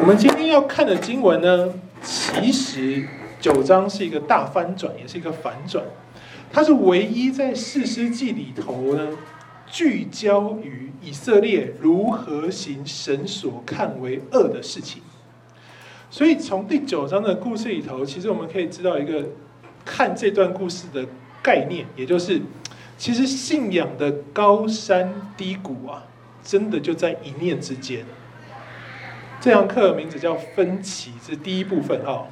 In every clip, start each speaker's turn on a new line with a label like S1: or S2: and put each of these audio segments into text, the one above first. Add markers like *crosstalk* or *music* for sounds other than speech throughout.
S1: 我们今天要看的经文呢，其实九章是一个大翻转，也是一个反转。它是唯一在士师记里头呢，聚焦于以色列如何行神所看为恶的事情。所以从第九章的故事里头，其实我们可以知道一个看这段故事的概念，也就是其实信仰的高山低谷啊，真的就在一念之间。这堂课的名字叫分歧，是第一部分哈。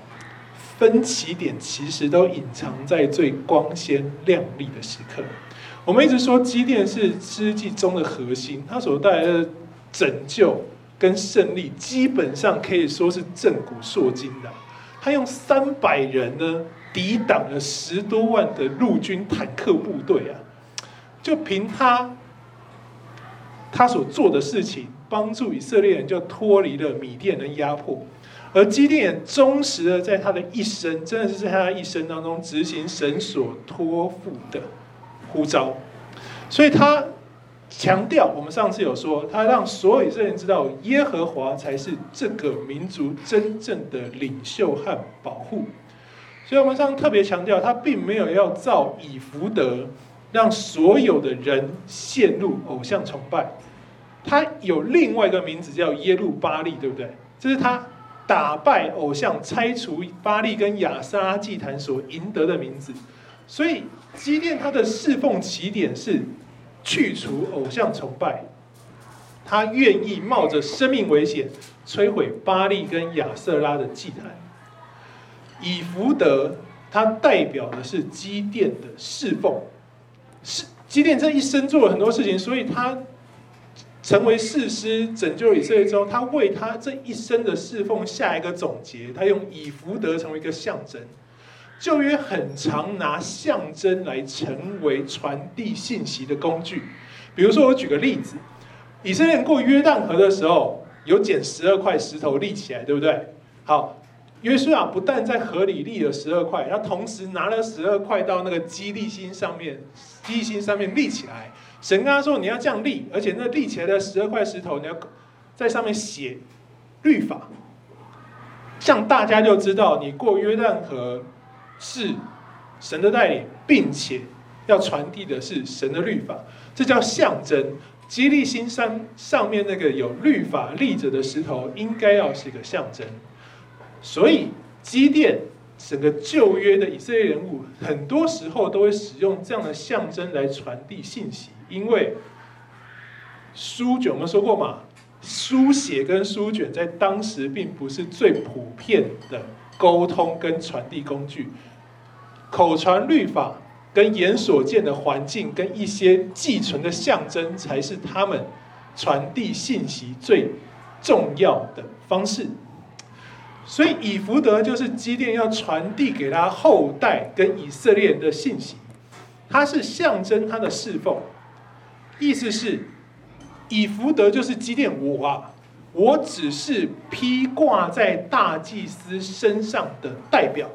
S1: 分歧点其实都隐藏在最光鲜亮丽的时刻。我们一直说基甸是诗记中的核心，他所带来的拯救跟胜利，基本上可以说是震古烁今的。他用三百人呢，抵挡了十多万的陆军坦克部队啊！就凭他他所做的事情，帮助以色列人就脱离了米甸的压迫。而基甸忠实的在他的一生，真的是在他一生当中执行神所托付的呼召，所以他强调，我们上次有说，他让所有以色列人知道，耶和华才是这个民族真正的领袖和保护。所以我们上次特别强调，他并没有要造以弗得，让所有的人陷入偶像崇拜。有另外一个名字叫耶路巴利，对不对？这是他。打败偶像、拆除巴利跟亚瑟拉祭坛所赢得的名字，所以基甸他的侍奉起点是去除偶像崇拜，他愿意冒着生命危险摧毁巴利跟亚瑟拉的祭坛。以福德，他代表的是基甸的侍奉，是基甸这一生做了很多事情，所以他。成为士师拯救以色列之后，他为他这一生的侍奉下一个总结。他用以弗得成为一个象征。旧约很常拿象征来成为传递信息的工具。比如说，我举个例子：以色列人过约旦河的时候，有捡十二块石头立起来，对不对？好，约书亚不但在河里立了十二块，他同时拿了十二块到那个基利心上面，基利心上面立起来。神跟他说：“你要这样立，而且那立起来的十二块石头，你要在上面写律法，这样大家就知道你过约旦河是神的带领，并且要传递的是神的律法，这叫象征。基利心山上面那个有律法立着的石头，应该要是一个象征。所以基甸。”整个旧约的以色列人物，很多时候都会使用这样的象征来传递信息，因为书卷我们说过嘛，书写跟书卷在当时并不是最普遍的沟通跟传递工具，口传律法跟眼所见的环境跟一些寄存的象征，才是他们传递信息最重要的方式。所以以弗得就是基甸要传递给他后代跟以色列人的信息，它是象征他的侍奉，意思是以弗得就是基甸我啊，我只是披挂在大祭司身上的代表，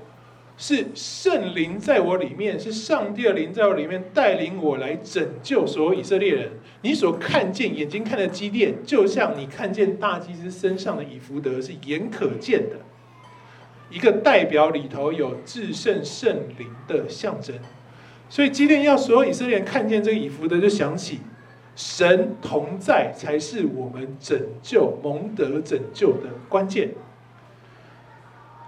S1: 是圣灵在我里面，是上帝的灵在我里面带领我来拯救所有以色列人。你所看见眼睛看的基甸，就像你看见大祭司身上的以弗得是眼可见的，一个代表里头有至圣圣灵的象征。所以基甸要所有以色列人看见这个以弗得，就想起神同在才是我们拯救蒙德拯救的关键。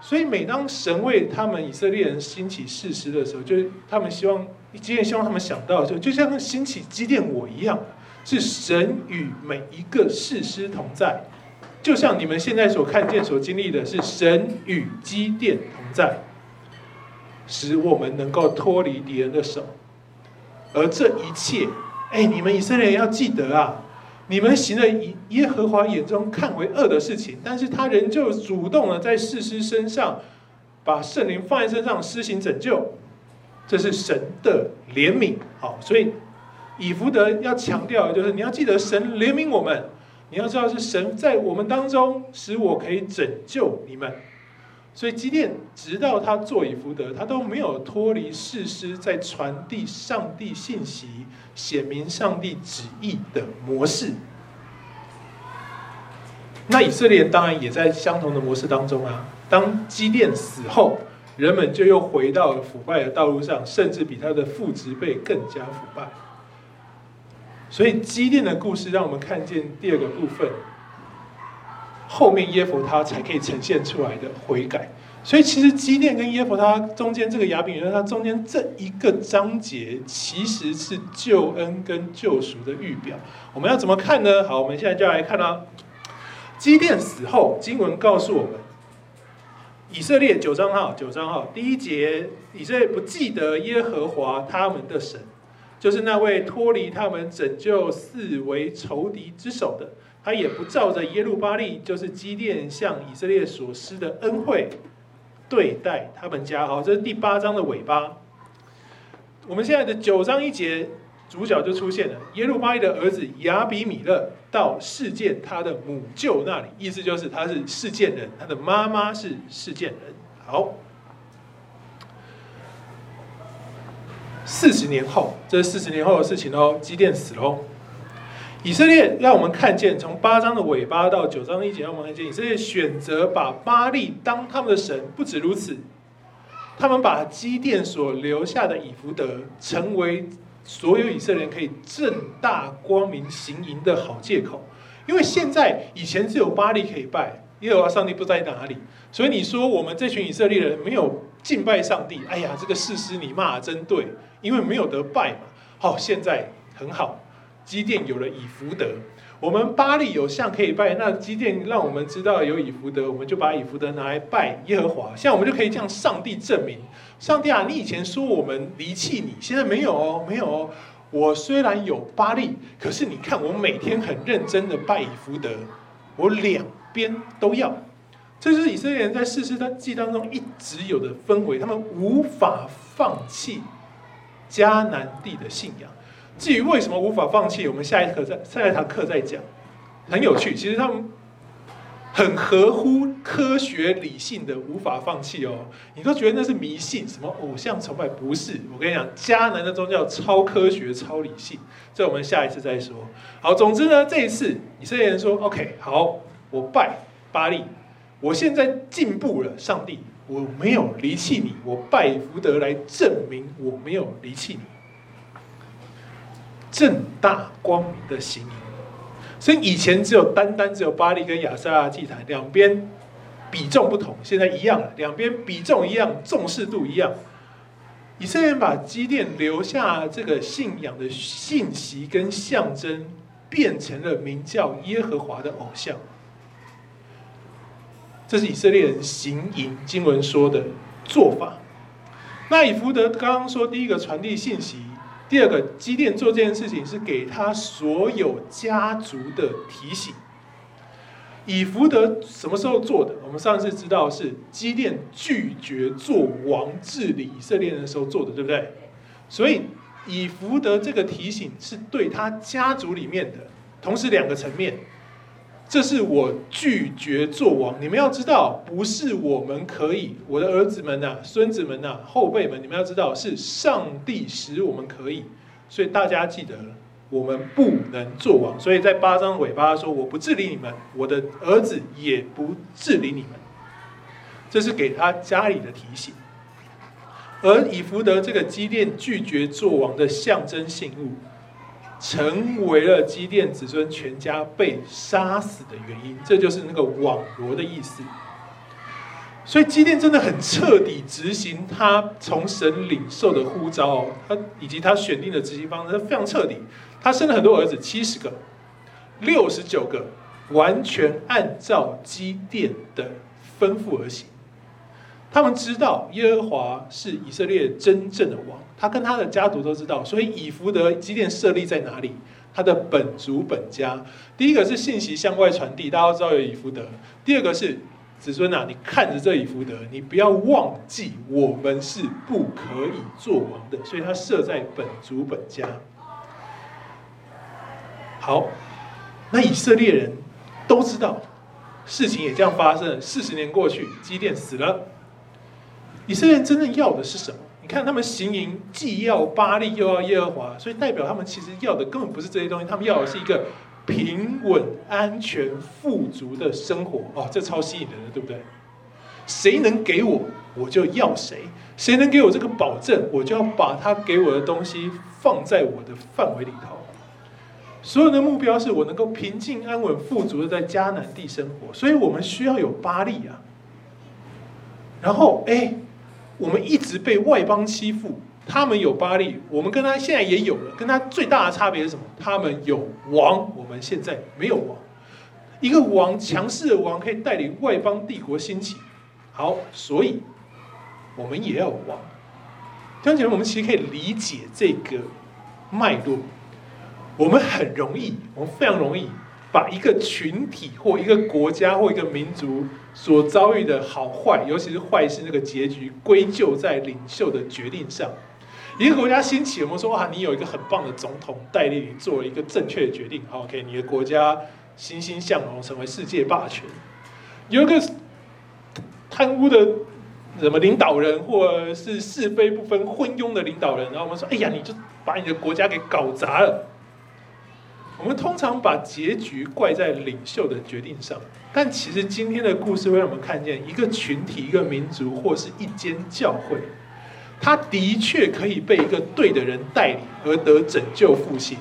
S1: 所以每当神为他们以色列人兴起士师的时候，就是他们希望今天希望他们想到，就就像兴起基甸我一样。是神与每一个士师同在，就像你们现在所看见、所经历的，是神与基甸同在，使我们能够脱离敌人的手。而这一切，哎，你们以色列人要记得啊，你们行了耶和华眼中看为恶的事情，但是他仍旧主动的在士师身上把圣灵放在身上施行拯救，这是神的怜悯。好，所以。以弗得要强调的就是，你要记得神怜悯我们，你要知道是神在我们当中，使我可以拯救你们。所以基甸直到他做以福德，他都没有脱离士师在传递上帝信息、显明上帝旨意的模式。那以色列人当然也在相同的模式当中啊。当基甸死后，人们就又回到了腐败的道路上，甚至比他的父职辈更加腐败。所以基甸的故事让我们看见第二个部分，后面耶弗他才可以呈现出来的悔改。所以其实基甸跟耶弗他中间这个亚比米勒，他中间这一个章节其实是救恩跟救赎的预表。我们要怎么看呢？好，我们现在就来看啊。基甸死后，经文告诉我们，以色列九章号九章号第一节，以色列不记得耶和华他们的神，就是那位脱离他们拯救四围仇敌之手的，他也不照着耶路巴力，就是基甸向以色列所施的恩惠对待他们家。好，这是第八章的尾巴。我们现在的九章一节。主角就出现了，耶路巴力的儿子亚比米勒到示剑他的母舅那里，意思就是他是示剑人，他的妈妈是示剑人。好，四十年后，这是四十年后的事情哦。基甸死了哦，以色列让我们看见，从八章的尾巴到九章一节，让我们看见以色列选择把巴力当他们的神。不止如此，他们把基甸所留下的以弗得成为。所有以色列人可以正大光明行营的好借口，因为现在以前只有巴力可以拜，耶和华上帝不在哪里，所以你说我们这群以色列人没有敬拜上帝，哎呀，这个士师你骂得真对，因为没有得拜嘛。好，现在很好，基甸有了以福德，我们巴力有像可以拜，那基甸让我们知道有以福德，我们就把以福德拿来拜耶和华，现在我们就可以向上帝证明。上帝啊，你以前说我们离弃你，现在没有哦，没有哦。我虽然有巴力，可是你看我每天很认真的拜以福德，我两边都要。这是以色列人在士师记当中一直有的氛围，他们无法放弃迦南地的信仰。至于为什么无法放弃，我们下一课在下一堂课再讲。很有趣，其实他们。很合乎科学理性的，无法放弃哦。你都觉得那是迷信，什么偶像崇拜？不是，我跟你讲，迦南的宗教超科学、超理性。这我们下一次再说。好，总之呢，这一次以色列人说：“OK，好，我拜巴力，我现在进步了，上帝，我没有离弃你，我拜福德来证明我没有离弃你，正大光明的行营。”所以以前只有单单只有巴力跟亚舍拉祭坛两边比重不同，现在一样了，两边比重一样，重视度一样。以色列把基甸留下这个信仰的信息跟象征，变成了名叫耶和华的偶像。这是以色列人行营经文说的做法。那以弗得刚刚说第一个传递信息。第二个，基甸做这件事情是给他所有家族的提醒。以弗得什么时候做的？我们上次知道是基甸拒绝做王治理以色列人的时候做的，对不对？所以以弗得这个提醒是对他家族里面的，同时两个层面。这是我拒绝做王，你们要知道，不是我们可以，我的儿子们呐、孙子们呐、后辈们，你们要知道，是上帝使我们可以，所以大家记得，我们不能做王。所以在八章尾巴说，我不治理你们，我的儿子也不治理你们，这是给他家里的提醒。而以弗得这个基甸拒绝做王的象征性物。成为了基甸子孙全家被杀死的原因，这就是那个网罗的意思。所以基甸真的很彻底执行他从神领受的呼召，他以及他选定的执行方式，他非常彻底。他生了很多儿子，七十个，六十九个完全按照基甸的吩咐而行。他们知道耶和华是以色列真正的王，他跟他的家族都知道，所以以弗得基甸设立在哪里？他的本族本家。第一个是信息向外传递，大家都知道有以弗得。第二个是子孙呐，你看着这以弗得，你不要忘记我们是不可以做王的，所以他设在本族本家。好，那以色列人都知道，事情也这样发生。四十年过去，基甸死了。以色列人真正要的是什么？你看他们行营既要巴力又要耶和华，所以代表他们其实要的根本不是这些东西，他们要的是一个平稳、安全、富足的生活。哦，这超吸引人的，对不对？谁能给我，我就要谁；谁能给我这个保证，我就要把他给我的东西放在我的范围里头。所有的目标是我能够平静、安稳、富足的在迦南地生活，所以我们需要有巴力啊。然后，哎，我们一直被外邦欺负，他们有巴力，我们跟他现在也有了，跟他最大的差别是什么？他们有王，我们现在没有王。一个王，强势的王，可以带领外邦帝国兴起。好，所以我们也要王。弟兄姐，我们其实可以理解这个脉络。我们很容易，我们非常容易把一个群体或一个国家或一个民族所遭遇的好坏，尤其是坏事那个结局，归咎在领袖的决定上。一个国家兴起，我们说哇，你有一个很棒的总统带领你做了一个正确的决定，OK，你的国家欣欣向荣，成为世界霸权。有一个。贪污的什么领导人，或者是是非不分、昏庸的领导人，然后我们说：“哎呀，你就把你的国家给搞砸了。”我们通常把结局怪在领袖的决定上，但其实今天的故事会让我们看见一个群体、一个民族，或是一间教会，它的确可以被一个对的人带领而得拯救复兴，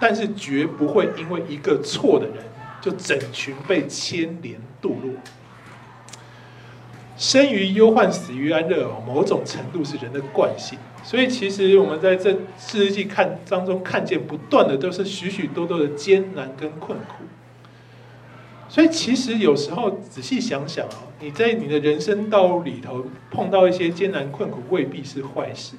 S1: 但是绝不会因为一个错的人，就整群被牵连堕落。生于忧患，死于安乐哦，某种程度是人的惯性。所以，其实我们在这四世纪看当中看见，不断的都是许许多多的艰难跟困苦。所以，其实有时候仔细想想啊，你在你的人生道路里头碰到一些艰难困苦，未必是坏事。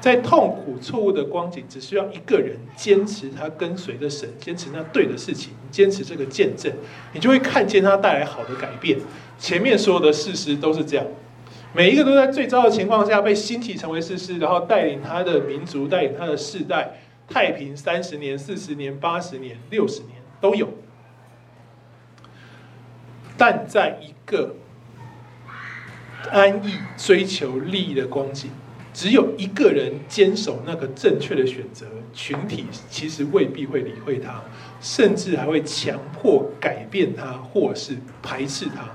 S1: 在痛苦错误的光景，只需要一个人坚持他跟随着神，坚持那对的事情，坚持这个见证，你就会看见他带来好的改变。前面所有的事实都是这样，每一个都在最糟的情况下被兴起成为事实，然后带领他的民族，带领他的世代太平三十年、四十年、八十年、六十年都有。但在一个安逸追求利益的光景，只有一个人坚守那个正确的选择，群体其实未必会理会他，甚至还会强迫改变他，或是排斥他。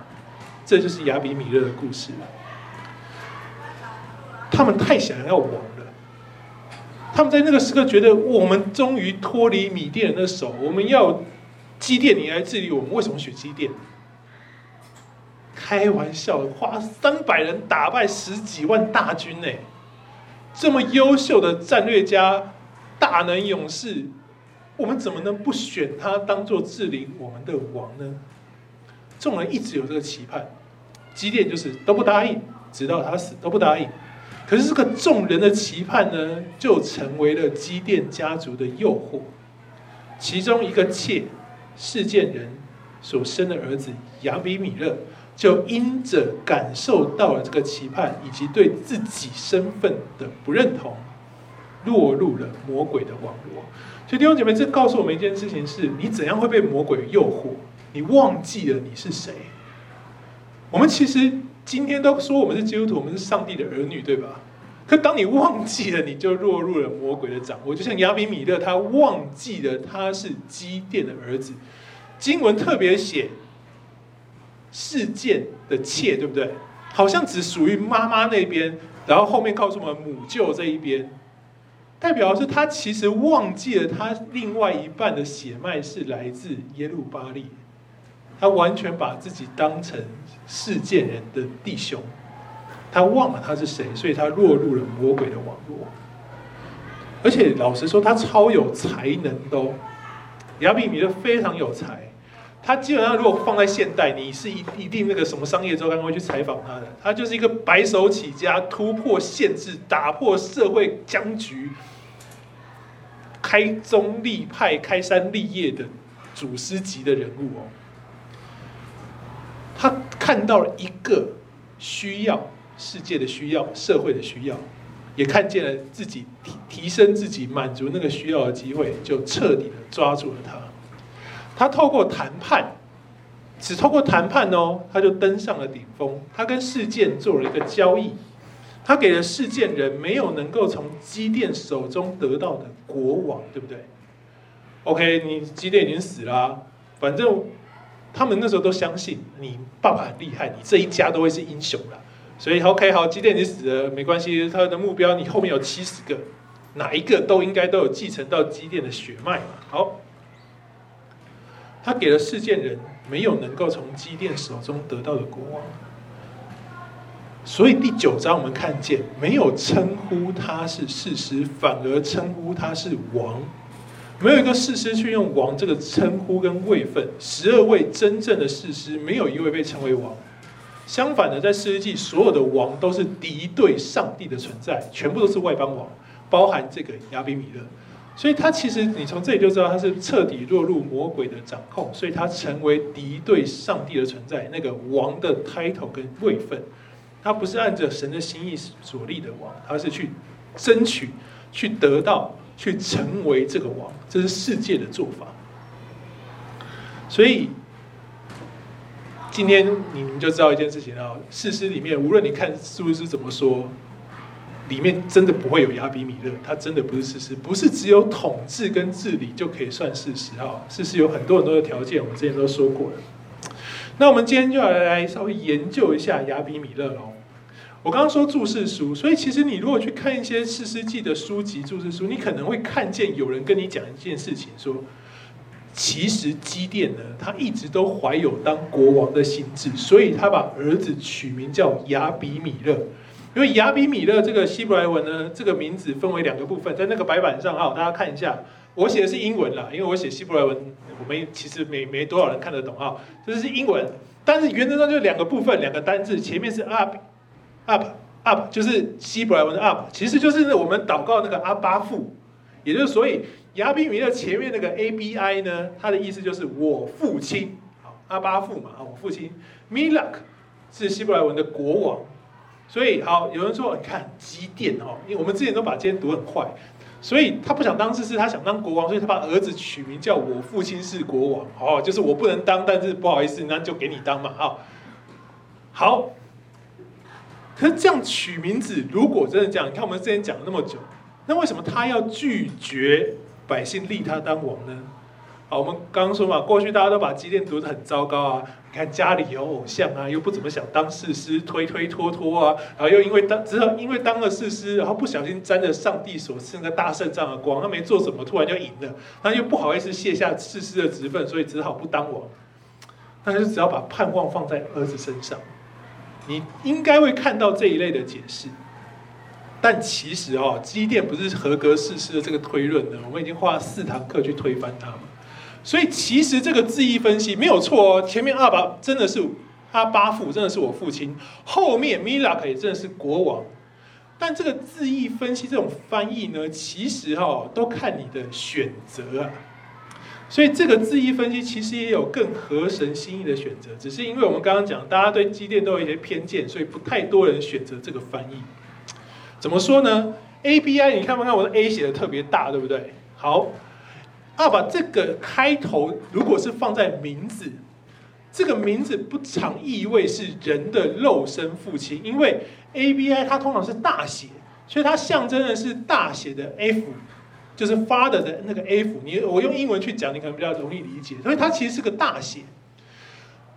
S1: 这就是亚比米勒的故事。他们太想要王了，他们在那个时刻觉得，我们终于脱离米甸人的手，我们要基甸你来治理我们。为什么选基甸？开玩笑，花三百人打败十几万大军呢？这么优秀的战略家、大能勇士，我们怎么能不选他当做治理我们的王呢？众人一直有这个期盼，基甸就是都不答应，直到他死都不答应。可是这个众人的期盼呢，就成为了基甸家族的诱惑。其中一个妾示剑人所生的儿子亚比米勒，就因着感受到了这个期盼，以及对自己身份的不认同，落入了魔鬼的网络。所以弟兄姐妹，这告诉我们一件事情：是你怎样会被魔鬼诱惑？你忘记了你是谁？我们其实今天都说我们是基督徒，我们是上帝的儿女，对吧？可当你忘记了，你就落入了魔鬼的掌握。就像亚比米勒，他忘记了他是基甸的儿子。经文特别写事件的妾，对不对？好像只属于妈妈那边，然后后面告诉我们母舅这一边，代表的是他其实忘记了他另外一半的血脉是来自耶路巴利。他完全把自己当成世界人的弟兄，他忘了他是谁，所以他落入了魔鬼的网络。而且老实说，他超有才能的哦，亚比米勒非常有才。他基本上如果放在现代，你是一一定那个什么商业周刊会去采访他的。他就是一个白手起家、突破限制、打破社会僵局、开宗立派、开山立业的祖师级的人物哦。看到了一个需要，世界的需要，社会的需要，也看见了自己提提升自己，满足那个需要的机会，就彻底的抓住了他。他透过谈判，只透过谈判哦，他就登上了顶峰。他跟事件做了一个交易，他给了事件人没有能够从基甸手中得到的国王，对不对？OK，你基甸已经死了，反正他们那时候都相信你爸爸很厉害，你这一家都会是英雄了。所以 OK 好，基甸你死了没关系，他的目标你后面有七十个，哪一个都应该都有继承到基甸的血脉嘛。好，他给了事件人没有能够从基甸手中得到的国王，所以第九章我们看见没有称呼他是事实，反而称呼他是王。没有一个士师去用王这个称呼跟位分，十二位真正的士师没有一位被称为王。相反的，在士师记，所有的王都是敌对上帝的存在，全部都是外邦王，包含这个亚比米勒。所以他其实，你从这里就知道他是彻底落入魔鬼的掌控，所以他成为敌对上帝的存在。那个王的 title 跟位分，他不是按着神的心意所立的王，他是去争取、去得到、去成为这个王，这是世界的做法。所以。今天你们就知道一件事情啊，事实里面，无论你看士师怎么说，里面真的不会有亚比米勒，他真的不是事实，不是只有统治跟治理就可以算事实啊。事实有很多很多的条件，我们之前都说过了。那我们今天就要来稍微研究一下亚比米勒喽。我刚刚说注释书，所以其实你如果去看一些士师记的书籍注释书，你可能会看见有人跟你讲一件事情说。其实基甸呢，他一直都怀有当国王的心志，所以他把儿子取名叫亚比米勒。因为亚比米勒这个希伯来文呢，这个名字分为两个部分，在那个白板上啊，大家看一下。我写的是英文啦，因为我写希伯来文，我们其实没没多少人看得懂啊。这是英文，但是原则上就两个部分，两个单字，前面是 Up，up 就是希伯来文的 up，其实就是我们祷告那个阿巴父，也就是所以。亚比米勒前面那个 A B I 呢，它的意思就是我父亲，好，阿巴父嘛，啊，我父亲。Milak 是希伯来文的国王，所以好，有人说你看基甸哦，因为我们之前都把基甸读很快，所以他不想当士师，他想当国王，所以他把儿子取名叫我父亲是国王，哦，就是我不能当，但是不好意思，那就给你当嘛，啊，好。可是这样取名字，如果真的这样，你看我们之前讲了那么久，那为什么他要拒绝？百姓立他当王呢？好，我们刚刚说嘛，过去大家都把基甸读得很糟糕啊。你看家里有偶像啊，又不怎么想当士师，推推拖拖啊，然后又因为当，只好因为当了士师，然后不小心沾了上帝所赐那个大圣杖的光，他没做什么，突然就赢了，他又不好意思卸下士师的职分，所以只好不当王。但是只要把盼望放在儿子身上，你应该会看到这一类的解释。但其实哦，基甸不是合格士师的这个推论呢，我们已经花了四堂课去推翻它嘛。所以其实这个字义分析没有错哦，前面阿爸真的是阿巴父，真的是我父亲，后面米拉克也真的是国王。但这个字义分析这种翻译呢，其实哈都看你的选择啊。所以这个字义分析其实也有更合神心意的选择，只是因为我们刚刚讲，大家对机电都有一些偏见，所以不太多人选择这个翻译。怎么说呢？A B I，你看不看我的 A 写的特别大，对不对？好，啊，把这个开头如果是放在名字，这个名字不常意味是人的肉身父亲，因为 A B I 它通常是大写，所以它象征的是大写的 F，就是 Father 的那个 F。你我用英文去讲，你可能比较容易理解，所以它其实是个大写。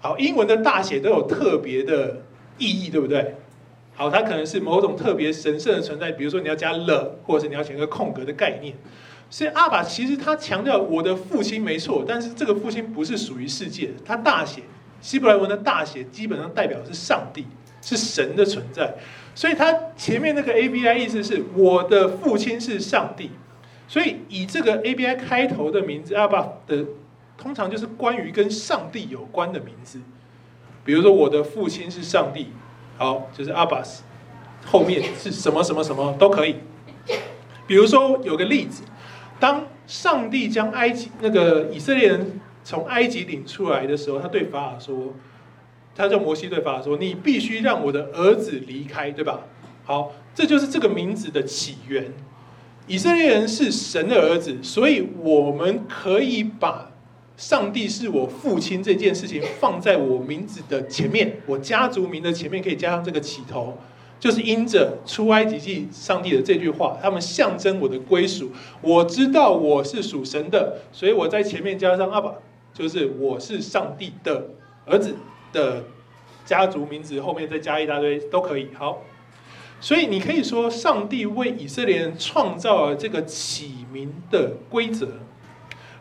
S1: 好，英文的大写都有特别的意义，对不对？好，它可能是某种特别神圣的存在，比如说你要加了，或者是你要写一个空格的概念。所以阿爸其实他强调我的父亲没错，但是这个父亲不是属于世界的，他大写希伯来文的大写基本上代表是上帝，是神的存在。所以他前面那个 A B I 意思是我的父亲是上帝，所以以这个 A B I 开头的名字阿爸的，通常就是关于跟上帝有关的名字，比如说我的父亲是上帝。好，就是阿巴斯，后面是什么什么什么都可以。比如说有个例子，当上帝将埃及那个以色列人从埃及领出来的时候，他对法老说，他叫摩西对法老说：“你必须让我的儿子离开，对吧？”好，这就是这个名字的起源。以色列人是神的儿子，所以我们可以把。上帝是我父亲这件事情放在我名字的前面，我家族名的前面可以加上这个起头，就是因着出埃及记上帝的这句话，他们象征我的归属。我知道我是属神的，所以我在前面加上阿爸，就是我是上帝的儿子的家族名字，后面再加一大堆都可以。好，所以你可以说，上帝为以色列人创造了这个起名的规则。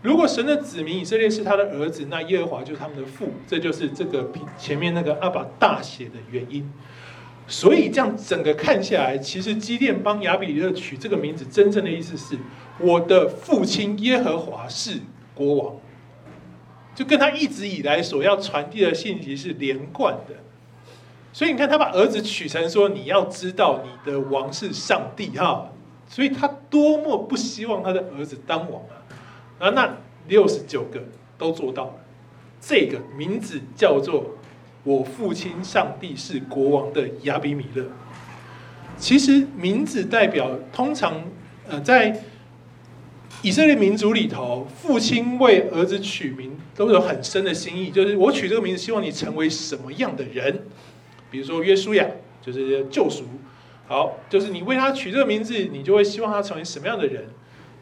S1: 如果神的子民以色列是他的儿子，那耶和华就是他们的父，这就是这个前面那个阿爸大写的原因。所以这样整个看下来，其实基甸帮亚比米勒取这个名字，真正的意思是我的父亲耶和华是国王，就跟他一直以来所要传递的信息是连贯的。所以你看，他把儿子取成说，你要知道你的王是上帝哈，所以他多么不希望他的儿子当王啊！啊，那六十九个都做到了，这个名字叫做。我父亲上帝是国王的亚比米勒，其实名字代表通常呃在以色列民族里头，父亲为儿子取名都有很深的心意，就是我取这个名字，希望你成为什么样的人？比如说约书亚，就是救赎，好，就是你为他取这个名字，你就会希望他成为什么样的人？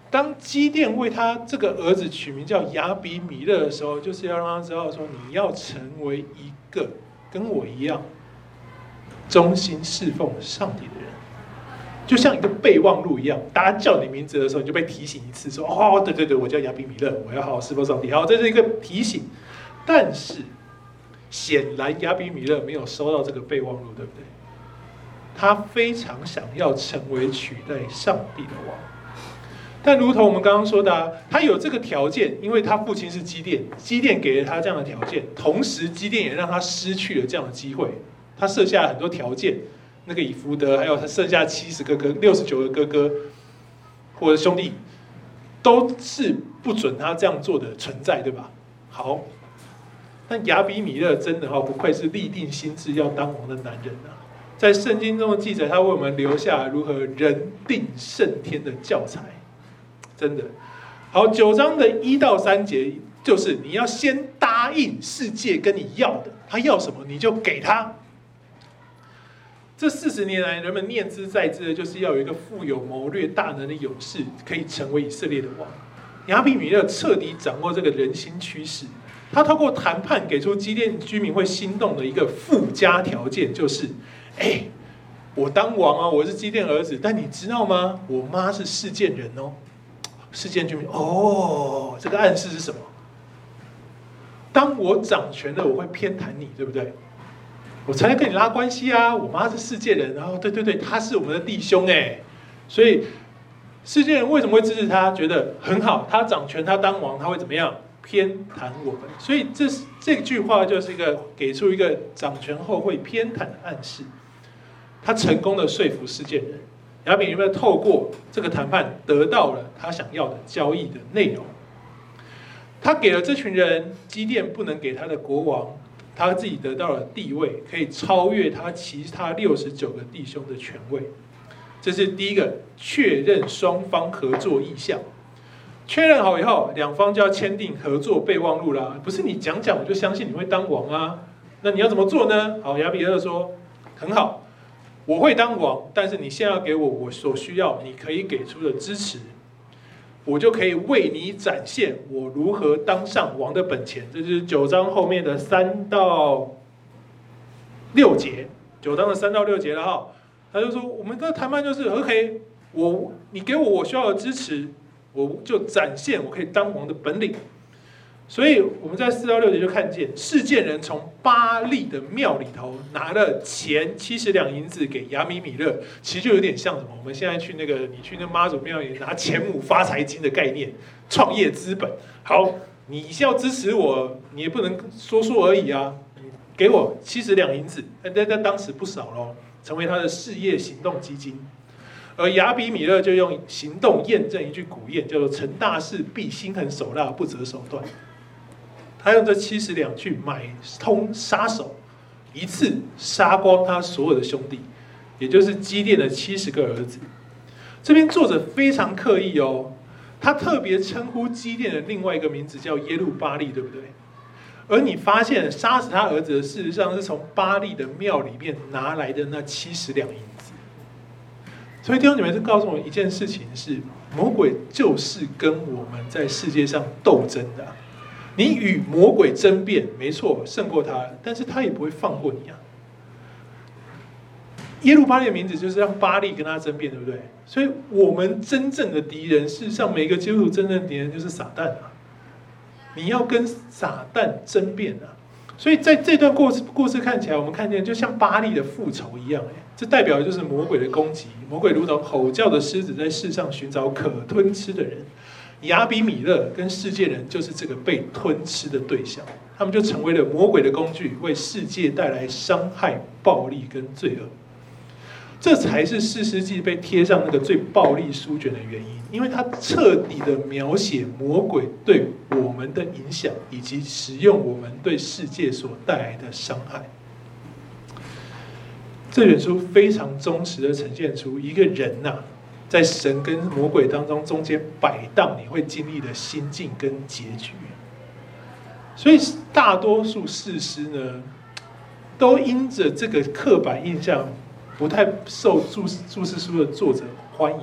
S1: 当基甸为他这个儿子取名叫亚比米勒的时候，就是要让他知道说，你要成为一个跟我一样忠心侍奉上帝的人，就像一个备忘录一样，大家叫你名字的时候，你就被提醒一次，说哦，对对对，我叫亚比米勒，我要好好侍奉上帝。好，这是一个提醒。但是显然亚比米勒没有收到这个备忘录，对不对？他非常想要成为取代上帝的王。但如同我们刚刚说的，他有这个条件，因为他父亲是基甸，基甸给了他这样的条件，同时基甸也让他失去了这样的机会。他设下了很多条件，那个以弗得，还有他剩下七十个哥、六十九个哥哥或者兄弟，都是不准他这样做的存在，对吧？好，但亚比米勒真的哈，不愧是立定心智要当王的男人啊，在圣经中的记载，他为我们留下如何人定胜天的教材。真的好，九章的一到三节，就是你要先答应世界跟你要的，他要什么你就给他。这四十年来，人们念之在之的，就是要有一个富有谋略、大能的勇士，可以成为以色列的王。亚比米勒彻底掌握这个人心趋势，他透过谈判给出基甸居民会心动的一个附加条件，就是：哎，我当王啊，我是基甸儿子，但你知道吗？我妈是示剑人哦。示剑居民哦，这个暗示是什么？当我掌权了，我会偏袒你，对不对？我才能跟你拉关系啊！我妈是世界人，然后对对对，他是我们的弟兄哎，所以世界人为什么会支持他？觉得很好，他掌权，他当王，他会怎么样？偏袒我们，所以这是这句话就是一个给出一个掌权后会偏袒的暗示。他成功的说服世界人。亚比米勒透过这个谈判得到了他想要的交易的内容，他给了这群人基甸不能给他的国王，他自己得到了地位，可以超越他其他六十九个弟兄的权位。这是第一个确认双方合作意向，确认好以后，两方就要签订合作备忘录啦。不是你讲讲我就相信你会当王啊？那你要怎么做呢？好，亚比勒说很好。我会当王，但是你现在要给我我所需要，你可以给出的支持，我就可以为你展现我如何当上王的本钱。这就是九章后面的三到六节，九章的三到六节了哈。他就说，我们的谈判就是 OK，我你给我我需要的支持，我就展现我可以当王的本领。所以我们在四到六节就看见，示剑人从巴利的庙里头拿了钱七十两银子给亚米米勒，其实就有点像什么？我们现在去那个你去那妈祖庙里拿钱母发财金的概念，创业资本。好，你是要支持我，你也不能说说而已啊！给我七十两银子，那在当时不少喽，成为他的事业行动基金。而亚比米勒就用行动验证一句古谚，叫做“成大事必心狠手辣，不择手段”。他用这七十两去买通杀手，一次杀光他所有的兄弟，也就是基甸的七十个儿子。这边作者非常刻意哦，他特别称呼基甸的另外一个名字叫耶路巴利，对不对？而你发现杀死他儿子的，事实上是从巴利的庙里面拿来的那七十两银。所以弟兄姊妹，是告诉我一件事情：是魔鬼就是跟我们在世界上斗争的。你与魔鬼争辩，没错，胜过他，但是他也不会放过你啊。耶路巴力的名字就是让巴力跟他争辩，对不对？所以，我们真正的敌人，事实上，每个基督徒真正的敌人就是撒旦啊！你要跟撒旦争辩啊！所以，在这段故事故事看起来，我们看见就像巴力的复仇一样，这代表的就是魔鬼的攻击。魔鬼如同吼叫的狮子，在世上寻找可吞吃的人。亚比米勒跟世界人就是这个被吞吃的对象，他们就成为了魔鬼的工具，为世界带来伤害、暴力跟罪恶。这才是四世纪被贴上那个最暴力书卷的原因，因为它彻底的描写魔鬼对我们的影响，以及使用我们对世界所带来的伤害。这本书非常忠实的呈现出一个人呐、在神跟魔鬼当中中间摆荡，你会经历的心境跟结局。所以大多数事实呢，都因着这个刻板印象。不太受注注释书的作者欢迎，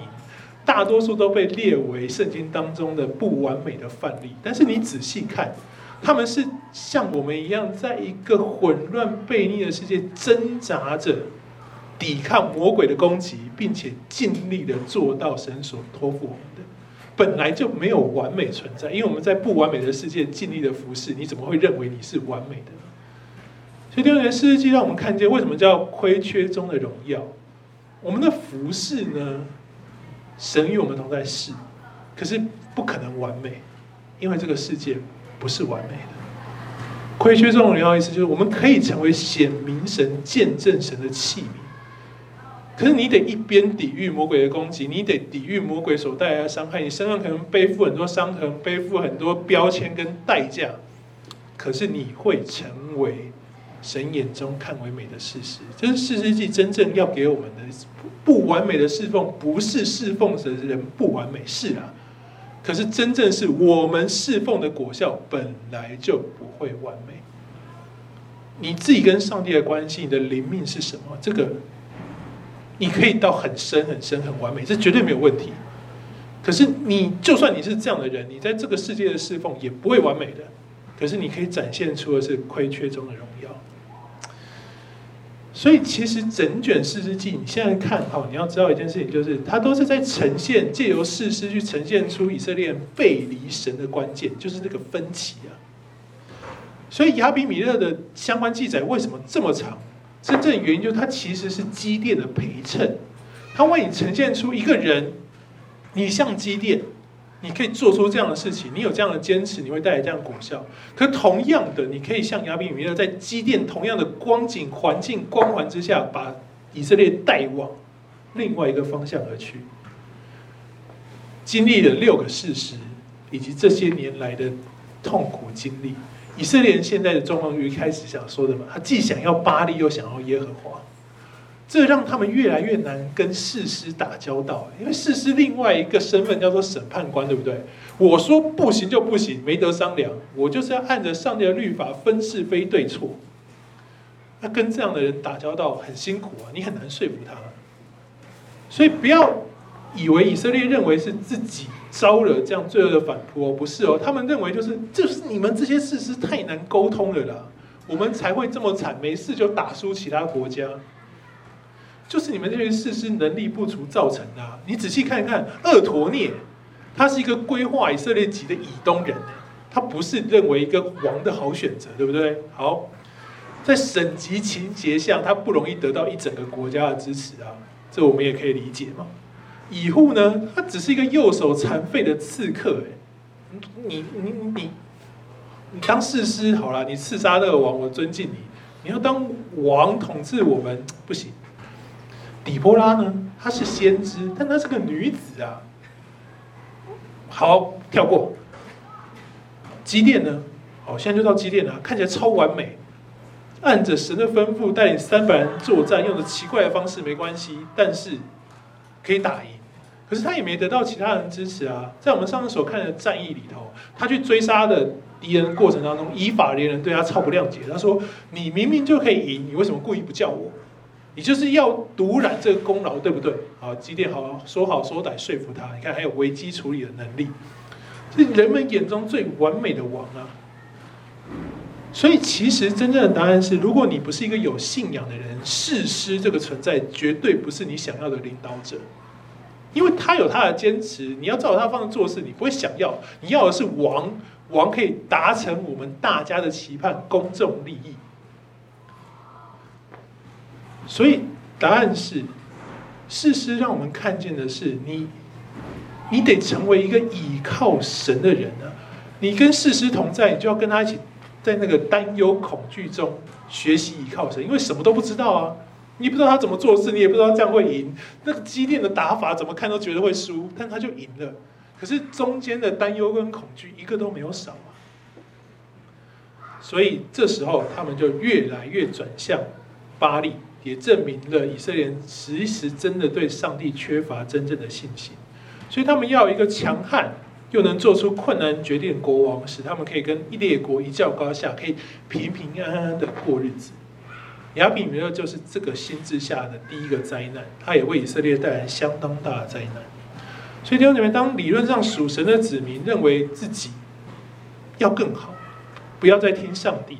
S1: 大多数都被列为圣经当中的不完美的范例。但是你仔细看，他们是像我们一样，在一个混乱悖逆的世界挣扎着抵抗魔鬼的攻击，并且尽力的做到神所托付我们的。本来就没有完美存在，因为我们在不完美的世界尽力的服侍，你怎么会认为你是完美的？所以第二年士师记让我们看见为什么叫亏缺中的荣耀。我们的服侍呢，神与我们同在是，可是不可能完美，因为这个世界不是完美的。亏缺这种荣耀意思就是我们可以成为显明神、见证神的器皿，可是你得一边抵御魔鬼的攻击，你得抵御魔鬼所带来的伤害，你身上可能背负很多伤痕，背负很多标签跟代价，可是你会成为。神眼中看为美的事实，这是四世纪真正要给我们的不完美的侍奉，不是侍奉的人不完美，是啊。可是真正是我们侍奉的果效本来就不会完美。你自己跟上帝的关系，你的灵命是什么？这个你可以到很深很深很完美，这绝对没有问题。可是你就算你是这样的人，你在这个世界的侍奉也不会完美的。可是你可以展现出的是亏缺中的荣耀。所以，其实整卷士师记，你现在看哈，你要知道一件事情，就是它都是在呈现，借由士师去呈现出以色列背离神的关键，就是这个分歧啊。所以亚比米勒的相关记载为什么这么长？真正原因就是它其实是基甸的陪衬，它为你呈现出一个人，你像基甸。你可以做出这样的事情，你有这样的坚持，你会带来这样的果效。可同样的，你可以像亚比米勒在积淀同样的光景环境光环之下，把以色列带往另外一个方向而去。经历了六个事实，以及这些年来的痛苦经历，以色列人现在的状况，就一开始想说的嘛，他既想要巴力，又想要耶和华。这让他们越来越难跟士师打交道，因为士师另外一个身份叫做审判官，对不对？我说不行就不行，没得商量，我就是要按着上帝的律法分是非对错。那跟这样的人打交道很辛苦啊，你很难说服他。所以不要以为以色列认为是自己招惹这样罪恶的反扑哦，不是哦，他们认为就是就是你们这些士师太难沟通了啦，我们才会这么惨，没事就打输其他国家。就是你们这些士师能力不足造成的。你仔细看一看，厄陀聂，他是一个规划以色列籍的以东人，他不是认为一个王的好选择，对不对？好，在省级情节下，他不容易得到一整个国家的支持啊，这我们也可以理解嘛。以户呢，他只是一个右手残废的刺客，哎，你你你你当士师好了，你刺杀那个王，我尊敬你，你要当王统治我们不行。底波拉呢？她是先知，但她是个女子啊。好，跳过。基甸呢？好，现在就到基甸了，看起来超完美。按着神的吩咐带领三百人作战，用着奇怪的方式没关系，但是可以打赢。可是他也没得到其他人支持啊。在我们上次所看的战役里头，他去追杀的敌人过程当中，以法连人对他超不谅解。他说：“你明明就可以赢，你为什么故意不叫我？你就是要独揽这个功劳，对不对？”好，几点好说好说歹说服他。你看，还有危机处理的能力，是人们眼中最完美的王啊。所以，其实真正的答案是：如果你不是一个有信仰的人，士师这个存在绝对不是你想要的领导者。因为他有他的坚持，你要照他方式做事，你不会想要。你要的是王，王可以达成我们大家的期盼，公众利益。所以答案是，士师让我们看见的是你，你得成为一个倚靠神的人啊！你跟士师同在，你就要跟他一起在那个担忧恐惧中学习倚靠神，因为什么都不知道啊。你不知道他怎么做事，你也不知道这样会赢。那个激烈的打法怎么看都觉得会输，但他就赢了。可是中间的担忧跟恐惧一个都没有少啊。所以这时候他们就越来越转向巴力，也证明了以色列人其实真的对上帝缺乏真正的信心。所以他们要一个强悍又能做出困难决定的国王，使他们可以跟列国一较高下，可以平平安安的过日子。亚比米勒就是这个心智下的第一个灾难，他也为以色列带来相当大的灾难。所以弟兄姊妹，当理论上属神的子民认为自己要更好，不要再听上帝，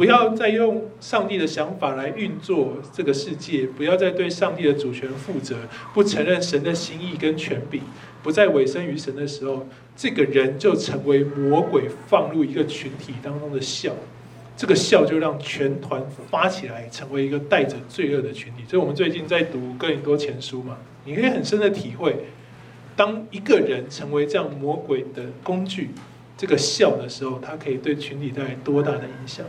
S1: 不要再用上帝的想法来运作这个世界，不要再对上帝的主权负责，不承认神的心意跟权柄，不再委身于神的时候，这个人就成为魔鬼放入一个群体当中的笑。这个笑就让全团发起来，成为一个带着罪恶的群体。所以，我们最近在读哥林多前书嘛，你可以很深的体会，当一个人成为这样魔鬼的工具，这个笑的时候，他可以对群体带来多大的影响。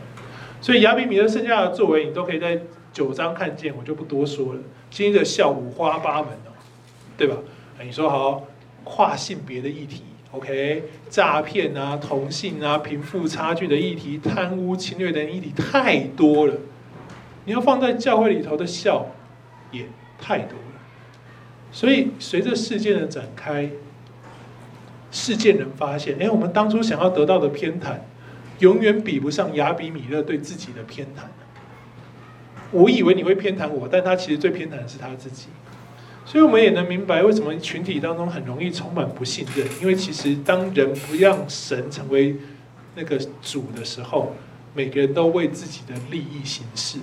S1: 所以，亚比米勒剩下的作为，你都可以在九章看见，我就不多说了。今天的笑五花八门哦，对吧？你说好跨性别的议题。OK，诈骗啊、同性啊、贫富差距的议题、贪污、侵略的议题太多了，你要放在教会里头的笑也太多了。所以随着事件的展开，事件人发现，哎，我们当初想要得到的偏袒，永远比不上亚比米勒对自己的偏袒。我以为你会偏袒我，但他其实最偏袒的是他自己。所以我们也能明白为什么群体当中很容易充满不信任，因为其实当人不让神成为那个主的时候，每个人都为自己的利益行事。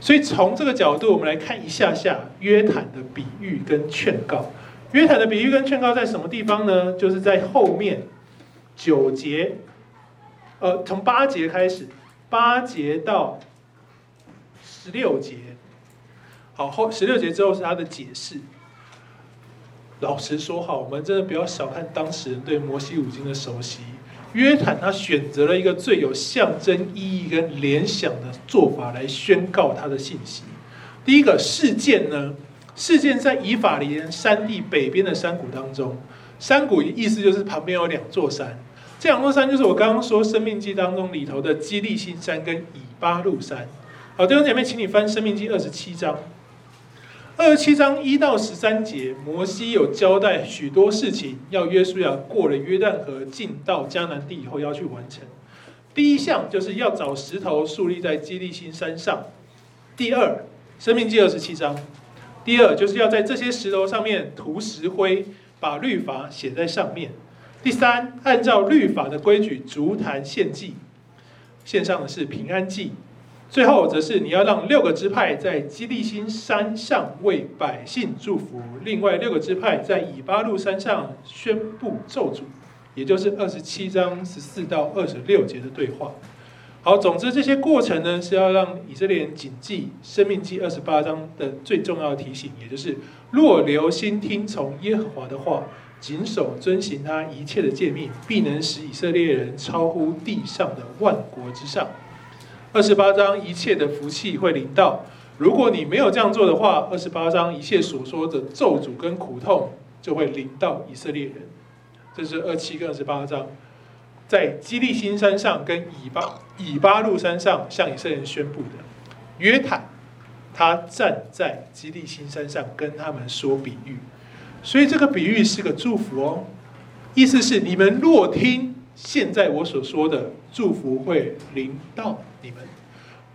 S1: 所以从这个角度，我们来看一下下约坦的比喻跟劝告。约坦的比喻跟劝告在什么地方呢？就是在后面九节，呃，从八节开始，八节到十六节。好，后十六节之后是他的解释。老实说，哈，我们真的不要小看当时人对摩西五经的熟悉。约坦他选择了一个最有象征意义跟联想的做法来宣告他的信息。第一个事件呢，事件在以法莲山地北边的山谷当中，山谷意思就是旁边有两座山，这两座山就是我刚刚说《生命记》当中里头的基利新山跟以巴路山。好，弟兄姐妹，请你翻《生命记》二十七章。二十七章一到十三节，摩西有交代许多事情，要约书亚过了约旦河，进到迦南地以后要去完成。第一项就是要找石头竖立在基利新山上。第二，生命记二十七章，第二就是要在这些石头上面涂石灰，把律法写在上面。第三，按照律法的规矩，足坛献祭，献上的是平安祭。最后则是你要让六个支派在基利心山上为百姓祝福，另外六个支派在以巴路山上宣布咒诅，也就是二十七章十四到二十六节的对话。好，总之这些过程呢是要让以色列人谨记生命记二十八章的最重要的提醒，也就是若留心听从耶和华的话，谨守遵行他一切的诫命，必能使以色列人超乎地上的万国之上。二十八章一切的福气会临到，如果你没有这样做的话，二十八章一切所说的咒诅跟苦痛就会临到以色列人。这是二七跟二十八章，在基利心山上跟以巴以巴路山上向以色列人宣布的。约坦他站在基利心山上跟他们说比喻，所以这个比喻是个祝福哦，意思是你们若听现在我所说的祝福会临到你们；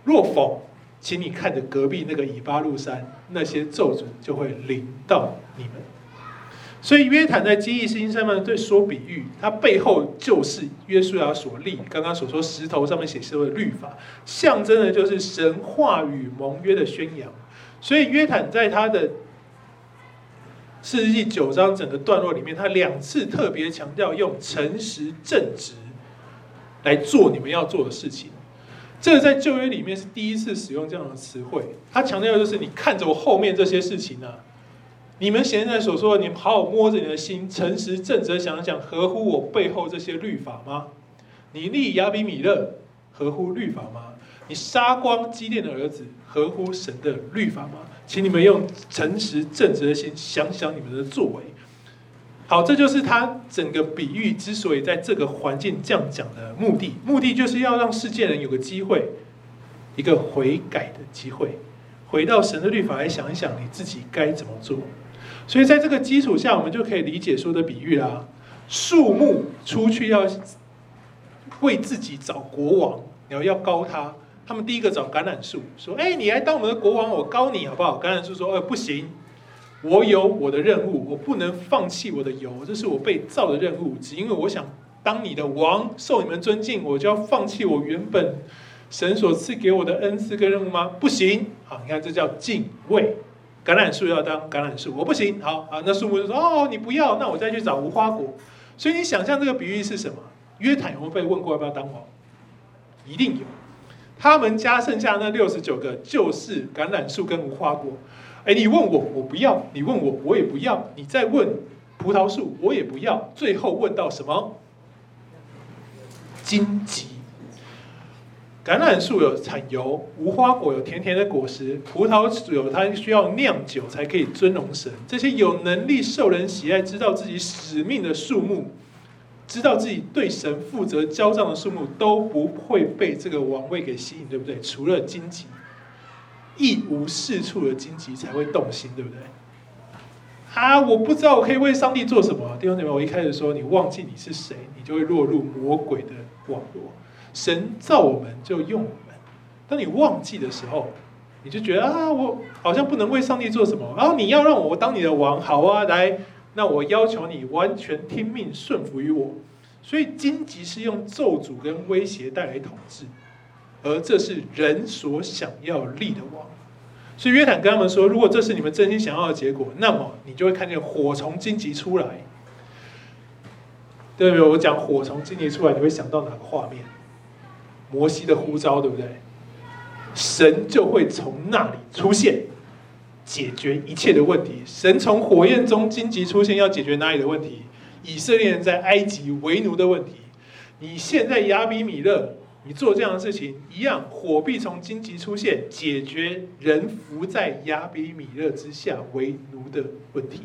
S1: 若否，请你看着隔壁那个以巴路山，那些咒诅就会临到你们。所以约坦在基利心上面对说比喻，他背后就是约书亚所立刚刚所说石头上面写出的律法，象征的就是神话语盟约的宣扬。所以约坦在他的四十记九章整个段落里面，他两次特别强调用诚实正直来做你们要做的事情。这个在旧约里面是第一次使用这样的词汇。他强调的就是你看着我后面这些事情呢、啊。你们现在所说的，你们好好摸着你的心，诚实正直想想，合乎我背后这些律法吗？你立亚比米勒，合乎律法吗？你杀光基甸的儿子，合乎神的律法吗？请你们用诚实正直的心想想你们的作为。好，这就是他整个比喻之所以在这个环境这样讲的目的，目的就是要让世界人有个机会，一个悔改的机会，回到神的律法来想一想你自己该怎么做。所以在这个基础下，我们就可以理解说的比喻啦。树木出去要为自己找国王，然后要高他。他们第一个找橄榄树，说：“哎，你来当我们的国王，我高你好不好？”橄榄树说：“呃，不行，我有我的任务，我不能放弃我的油，这是我被造的任务。只因为我想当你的王，受你们尊敬，我就要放弃我原本神所赐给我的恩赐跟任务吗？不行。好，你看这叫敬畏。”橄榄树要当橄榄树，我不行。好啊，那树木就说：“哦，你不要，那我再去找无花果。”所以你想象这个比喻是什么？约坦有没有被问过要不要当王？一定有。他们家剩下那六十九个就是橄榄树跟无花果。哎，你问我，我不要；你问我，我也不要。你再问葡萄树，我也不要。最后问到什么？荆棘。橄榄树有产油，无花果有甜甜的果实，葡萄有它需要酿酒才可以尊荣神。这些有能力受人喜爱、知道自己使命的树木，知道自己对神负责交账的树木，都不会被这个王位给吸引，对不对？除了荆棘，一无是处的荆棘才会动心，对不对？啊，我不知道我可以为上帝做什么。弟兄姊妹，我一开始说你忘记你是谁，你就会落入魔鬼的网络。神造我们就用我们，当你忘记的时候，你就觉得啊，我好像不能为上帝做什么。然后你要让我当你的王，好啊，来，那我要求你完全听命顺服于我。所以荆棘是用咒诅跟威胁带来统治，而这是人所想要立的王。所以约坦跟他们说，如果这是你们真心想要的结果，那么你就会看见火从荆棘出来。对不对？我讲火从荆棘出来，你会想到哪个画面？摩西的呼召，对不对？神就会从那里出现，解决一切的问题。神从火焰中荆棘出现，要解决哪里的问题？以色列人在埃及为奴的问题。你现在亚比米勒，你做这样的事情一样，火必从荆棘出现，解决人伏在亚比米勒之下为奴的问题。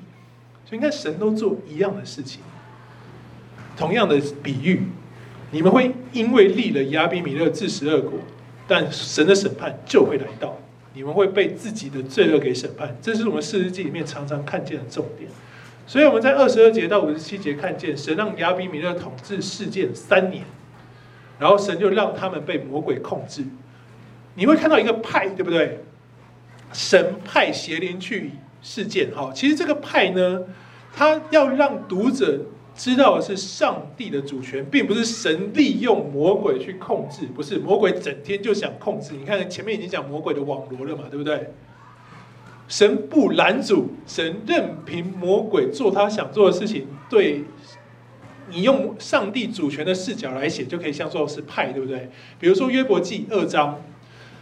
S1: 所以，你看神都做一样的事情，同样的比喻。你们会因为立了亚比米勒自食恶果，但神的审判就会来到，你们会被自己的罪恶给审判。这是我们士师记里面常常看见的重点。所以我们在二十二节到五十七节看见，神让亚比米勒统治世界三年，然后神就让他们被魔鬼控制。你会看到一个派，对不对？神派邪灵去事件，好，其实这个派呢，他要让读者。知道的是上帝的主权，并不是神利用魔鬼去控制，不是魔鬼整天就想控制。你看前面已经讲魔鬼的网罗了嘛，对不对？神不拦阻，神任凭魔鬼做他想做的事情。对，你用上帝主权的视角来写，就可以像说是派，对不对？比如说约伯记二章，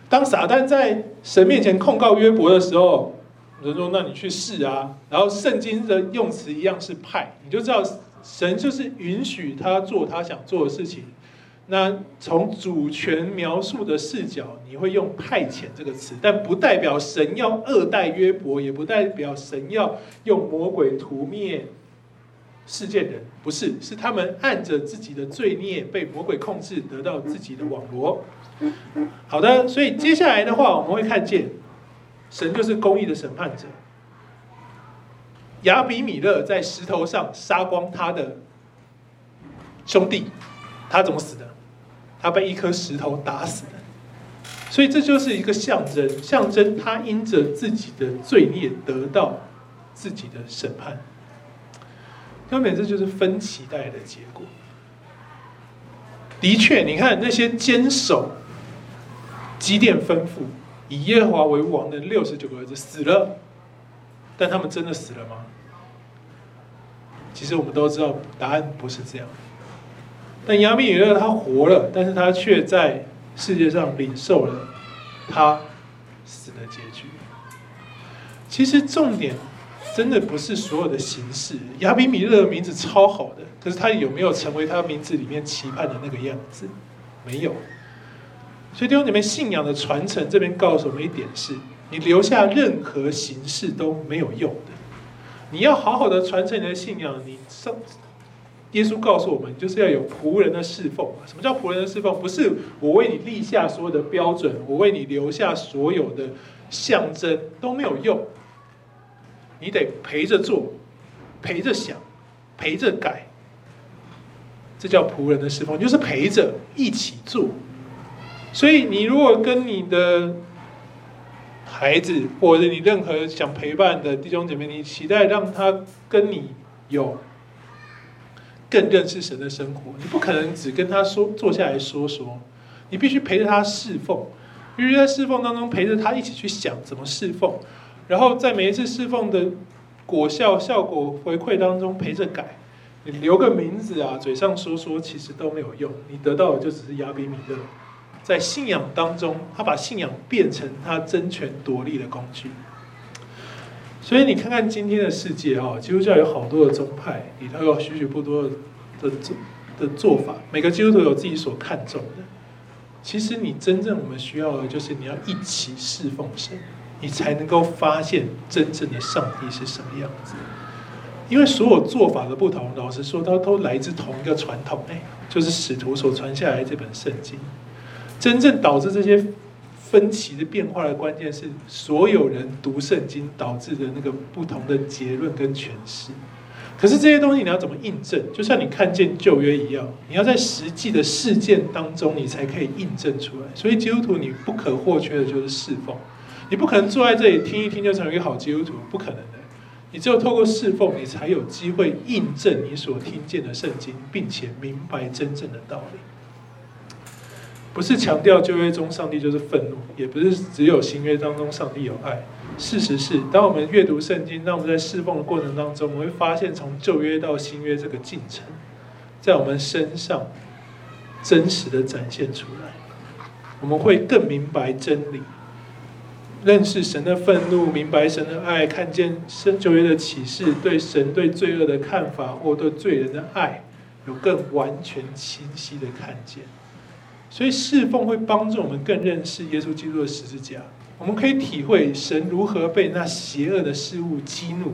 S1: 当撒旦在神面前控告约伯的时候，人说：“那你去试啊。”然后圣经的用词一样是派，你就知道。神就是允许他做他想做的事情。那从主权描述的视角，你会用“派遣”这个词，但不代表神要恶待约伯，也不代表神要用魔鬼屠灭世界人，不是，是他们按着自己的罪孽被魔鬼控制，得到自己的网罗。好的，所以接下来的话，我们会看见神就是公义的审判者。亚比米勒在石头上杀光他的兄弟，他怎么死的？他被一颗石头打死的。所以这就是一个象征，象征他因着自己的罪孽得到自己的审判。根本这就是分歧带来的结果。的确，你看那些坚守基甸吩咐、以耶和华为王的六十九个儿子死了，但他们真的死了吗？其实我们都知道答案不是这样。但亚比米勒他活了，但是他却在世界上领受了他死的结局。其实重点真的不是所有的形式。亚比米勒的名字超好的，可是他有没有成为他名字里面期盼的那个样子？没有。所以弟兄姊妹，信仰的传承这边告诉我们一点是：你留下任何形式都没有用的。你要好好的传承你的信仰，你上。耶稣告诉我们，就是要有仆人的侍奉。什么叫仆人的侍奉？不是我为你立下所有的标准，我为你留下所有的象征都没有用。你得陪着做，陪着想，陪着改。这叫仆人的侍奉，就是陪着一起做。所以，你如果跟你的孩子，或者你任何想陪伴的弟兄姐妹，你期待让他跟你有。更认识神的生活，你不可能只跟他说坐下来说说，你必须陪着他侍奉，必须在侍奉当中陪着他一起去想怎么侍奉，然后在每一次侍奉的果效、效果回馈当中陪着改。你留个名字啊，嘴上说说其实都没有用，你得到的就只是亚比米勒，在信仰当中，他把信仰变成他争权夺利的工具。所以你看看今天的世界啊，基督教有好多的宗派，里头有许许不多的的做的做法，每个基督徒有自己所看重的。其实你真正我们需要的就是你要一起侍奉神，你才能够发现真正的上帝是什么样子。因为所有做法的不同，老实说，它都来自同一个传统，哎，就是使徒所传下来这本圣经。真正导致这些。分歧的变化的关键是所有人读圣经导致的那个不同的结论跟诠释。可是这些东西你要怎么印证？就像你看见旧约一样，你要在实际的事件当中，你才可以印证出来。所以基督徒你不可或缺的就是侍奉，你不可能坐在这里听一听就成为一个好基督徒，不可能的。你只有透过侍奉，你才有机会印证你所听见的圣经，并且明白真正的道理。不是强调旧约中上帝就是愤怒，也不是只有新约当中上帝有爱。事实是，当我们阅读圣经，当我们在侍奉的过程当中，我们会发现从旧约到新约这个进程，在我们身上真实的展现出来。我们会更明白真理，认识神的愤怒，明白神的爱，看见圣旧约的启示，对神对罪恶的看法，或对罪人的爱，有更完全清晰的看见。所以侍奉会帮助我们更认识耶稣基督的十字架，我们可以体会神如何被那邪恶的事物激怒，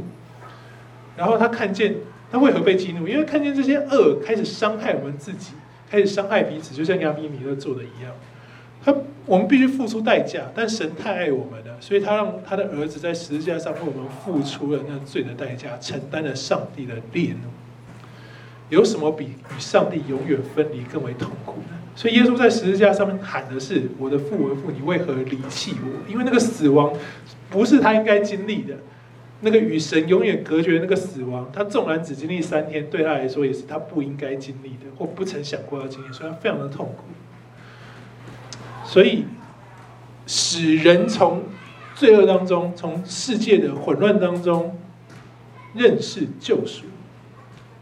S1: 然后他看见他为何被激怒，因为看见这些恶开始伤害我们自己，开始伤害彼此，就像亚比米勒做的一样。他我们必须付出代价，但神太爱我们了，所以他让他的儿子在十字架上为我们付出了那罪的代价，承担了上帝的烈怒。有什么比与上帝永远分离更为痛苦呢？所以耶稣在十字架上面喊的是：“我的父，我的父，你为何离弃我？”因为那个死亡不是他应该经历的，那个与神永远隔绝那个死亡，他纵然只经历三天，对他来说也是他不应该经历的，或不曾想过要经历，所以他非常的痛苦。所以使人从罪恶当中，从世界的混乱当中认识救赎。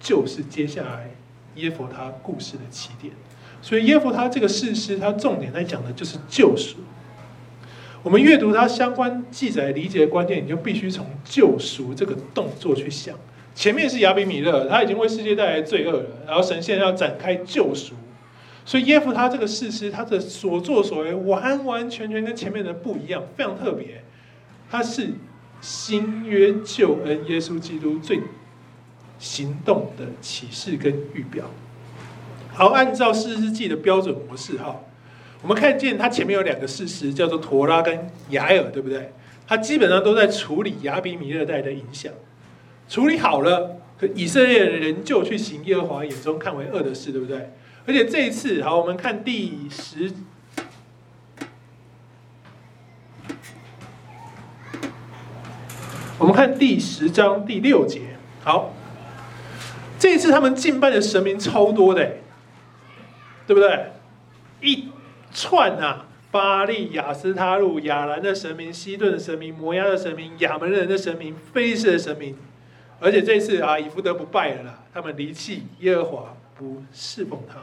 S1: 就是接下来耶弗他故事的起点，所以耶弗他这个士师，他重点在讲的就是救赎。我们阅读他相关记载理解的关键，你就必须从救赎这个动作去想。前面是亚比米勒，他已经为世界带来罪恶了，然后神现在要展开救赎，所以耶弗他这个士师，他的所作所为完完全全跟前面的不一样，非常特别。他是新约救恩耶稣基督最。行动的启示跟预表，好，按照士师记的标准模式哈，我们看见它前面有两个事实，叫做陀拉跟雅尔，对不对？它基本上都在处理亚比米勒带的影响，处理好了，可以色列人仍旧去行耶和华眼中看为恶的事，对不对？而且这一次，好，我们看第十，我们看第十章第六节。好，这一次他们敬拜的神明超多的，对不对？一串啊，巴力、亚斯他路、亚兰的神明、西顿的神明、摩押的神明、亚门人的神明、非利士的神明，而且这一次啊，以弗得不拜了啦，他们离弃耶和华，不侍奉他。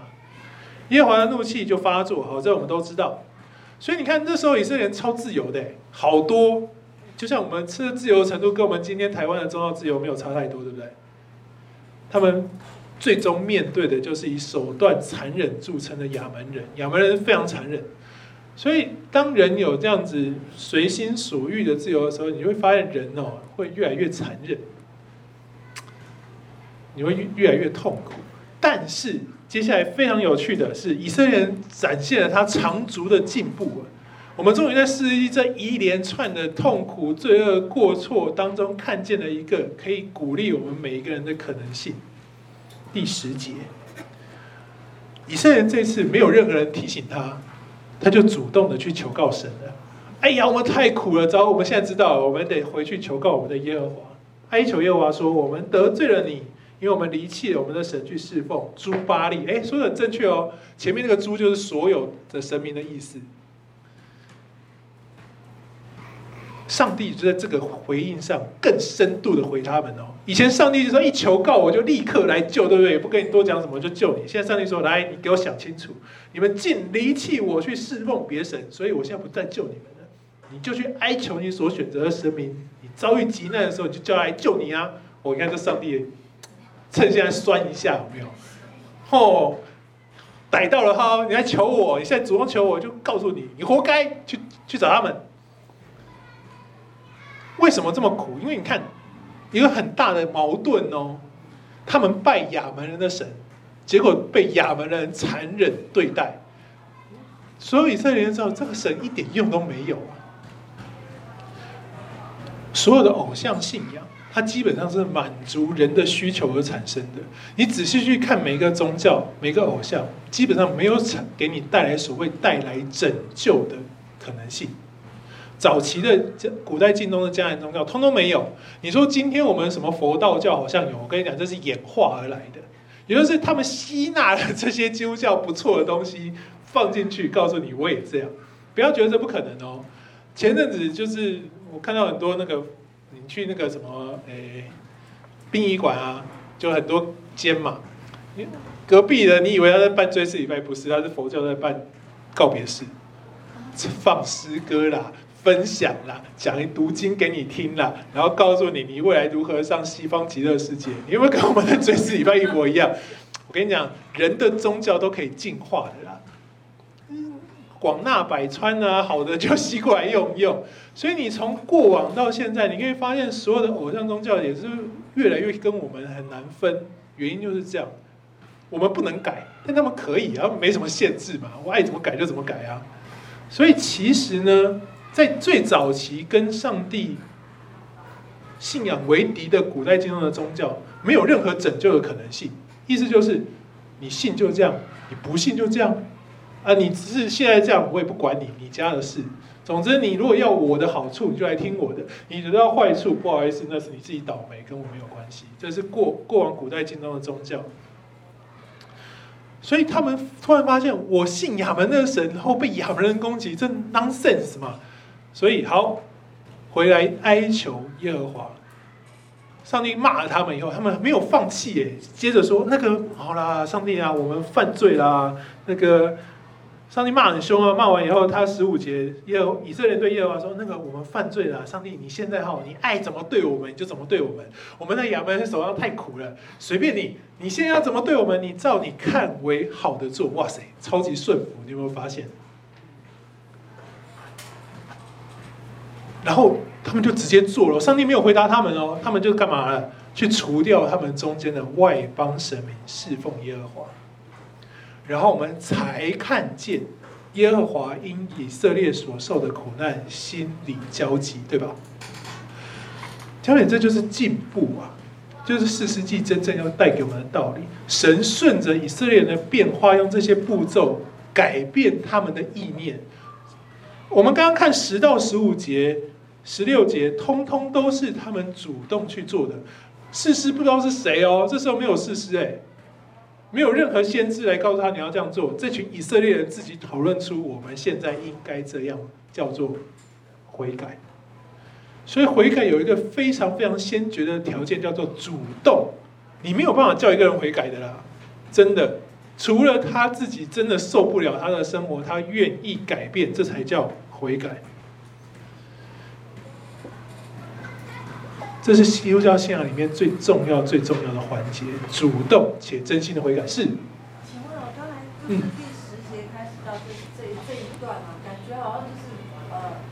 S1: 耶和华的怒气就发作，好，这我们都知道。所以你看，那时候以色列人超自由的，好多，就像我们吃的自由程度，跟我们今天台湾的宗教自由没有差太多，对不对？他们最终面对的就是以手段残忍著称的亚门人，亚门人非常残忍。所以，当人有这样子随心所欲的自由的时候，你会发现人哦会越来越残忍，你会越来越痛苦。但是。接下来非常有趣的是，以色列人展现了他长足的进步。我们终于在四世纪这一连串的痛苦、罪恶、过错当中，看见了一个可以鼓励我们每一个人的可能性。第十节，以色列人这次没有任何人提醒他，他就主动的去求告神了。哎呀，我们太苦了，糟！我们现在知道，我们得回去求告我们的耶和华，哀求耶和华说：“我们得罪了你。”因为我们离弃了我们的神去侍奉诸巴力，哎，说的很正确哦。前面那个“诸”就是所有的神明的意思。上帝就在这个回应上更深度的回他们哦。以前上帝就说一求告我就立刻来救，对不对？也不跟你多讲什么就救你。现在上帝说，来，你给我想清楚，你们竟离弃我去侍奉别神，所以我现在不再救你们了。你就去哀求你所选择的神明，你遭遇急难的时候，你就叫他来救你啊！我看这上帝。趁现在酸一下有没有？哦，逮到了哈！你来求我，你现在主动求我，就告诉你，你活该去去找他们。为什么这么苦？因为你看，一个很大的矛盾哦。他们拜亚门人的神，结果被亚门人残忍对待。所有以色列人知道，这个神一点用都没有啊。所有的偶像信仰。它基本上是满足人的需求而产生的。你仔细去看每个宗教、每个偶像，基本上没有产给你带来所谓带来拯救的可能性。早期的古代近东的迦南宗教，通通没有。你说今天我们什么佛道教好像有，我跟你讲，这是演化而来的，也就是他们吸纳了这些基督教不错的东西放进去，告诉你我也这样。不要觉得这不可能哦。前阵子就是我看到很多那个。你去那个什么诶，殡仪馆啊，就很多间嘛。隔壁的你以为他在办追思礼拜，不是，他是佛教在办告别式，放诗歌啦，分享啦，讲一读经给你听啦，然后告诉你你未来如何上西方极乐世界。你有没有跟我们的追思礼拜一模一样？我跟你讲，人的宗教都可以进化的啦。广纳百川啊，好的就吸过来用用。所以你从过往到现在，你可以发现所有的偶像宗教也是越来越跟我们很难分。原因就是这样，我们不能改，但他们可以啊，没什么限制嘛，我爱怎么改就怎么改啊。所以其实呢，在最早期跟上帝信仰为敌的古代近东的宗教，没有任何拯救的可能性。意思就是，你信就这样，你不信就这样。啊，你只是现在这样，我也不管你，你家的事。总之，你如果要我的好处，你就来听我的；你得到坏处，不好意思，那是你自己倒霉，跟我没有关系。这是过过往古代近东的宗教。所以他们突然发现，我信亚门的神，然后被亚门人攻击，这 nonsense 嘛？所以好，回来哀求耶和华。上帝骂了他们以后，他们没有放弃耶，接着说：“那个好啦，上帝啊，我们犯罪啦，那个。”上帝骂很凶啊！骂完以后，他十五节，耶以色列对耶和华说：“那个我们犯罪了，上帝，你现在哈，你爱怎么对我们，就怎么对我们。我们在亚门手上太苦了，随便你，你现在要怎么对我们，你照你看为好的做。哇塞，超级顺服，你有没有发现？然后他们就直接做了，上帝没有回答他们哦，他们就干嘛了？去除掉他们中间的外邦神明，侍奉耶和华。”然后我们才看见耶和华因以色列所受的苦难，心里焦急，对吧？焦点，这就是进步啊！就是四世纪真正要带给我们的道理。神顺着以色列人的变化，用这些步骤改变他们的意念。我们刚刚看十到十五节、十六节，通通都是他们主动去做的。士师不知道是谁哦，这时候没有士师哎，没有任何先知来告诉他你要这样做。这群以色列人自己讨论出我们现在应该这样，叫做悔改。所以悔改有一个非常非常先决的条件，叫做主动。你没有办法叫一个人悔改的啦，真的，除了他自己真的受不了他的生活，他愿意改变，这才叫悔改。这是基督教信仰里面最重要、最重要的环节，主动且真心的悔改。是。请
S2: 问我刚才第十节开始到这这这一段啊，感觉好像就是呃，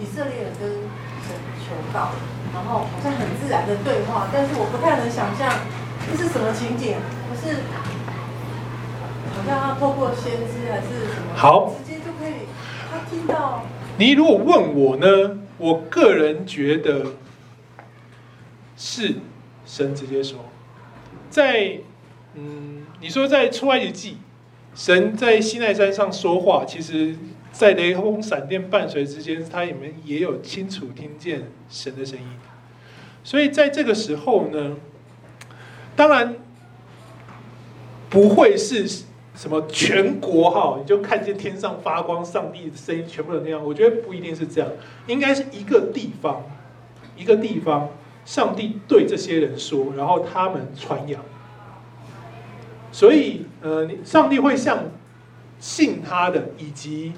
S2: 以色列人跟神。求告，然后好像很自然的对话，但是我不太能想象这是什么情景，不是好像要透过先知还是什么？
S1: 好，
S2: 直接就可以他听到。
S1: 你如果问我呢，我个人觉得是神直接说，在嗯，你说在出埃及记，神在西奈山上说话，其实。在雷轰闪电伴随之间，他里面也有清楚听见神的声音。所以在这个时候呢，当然不会是什么全国哈，你就看见天上发光，上帝的声音全部都那样。我觉得不一定是这样，应该是一个地方，一个地方，上帝对这些人说，然后他们传扬。所以呃，上帝会向信他的以及。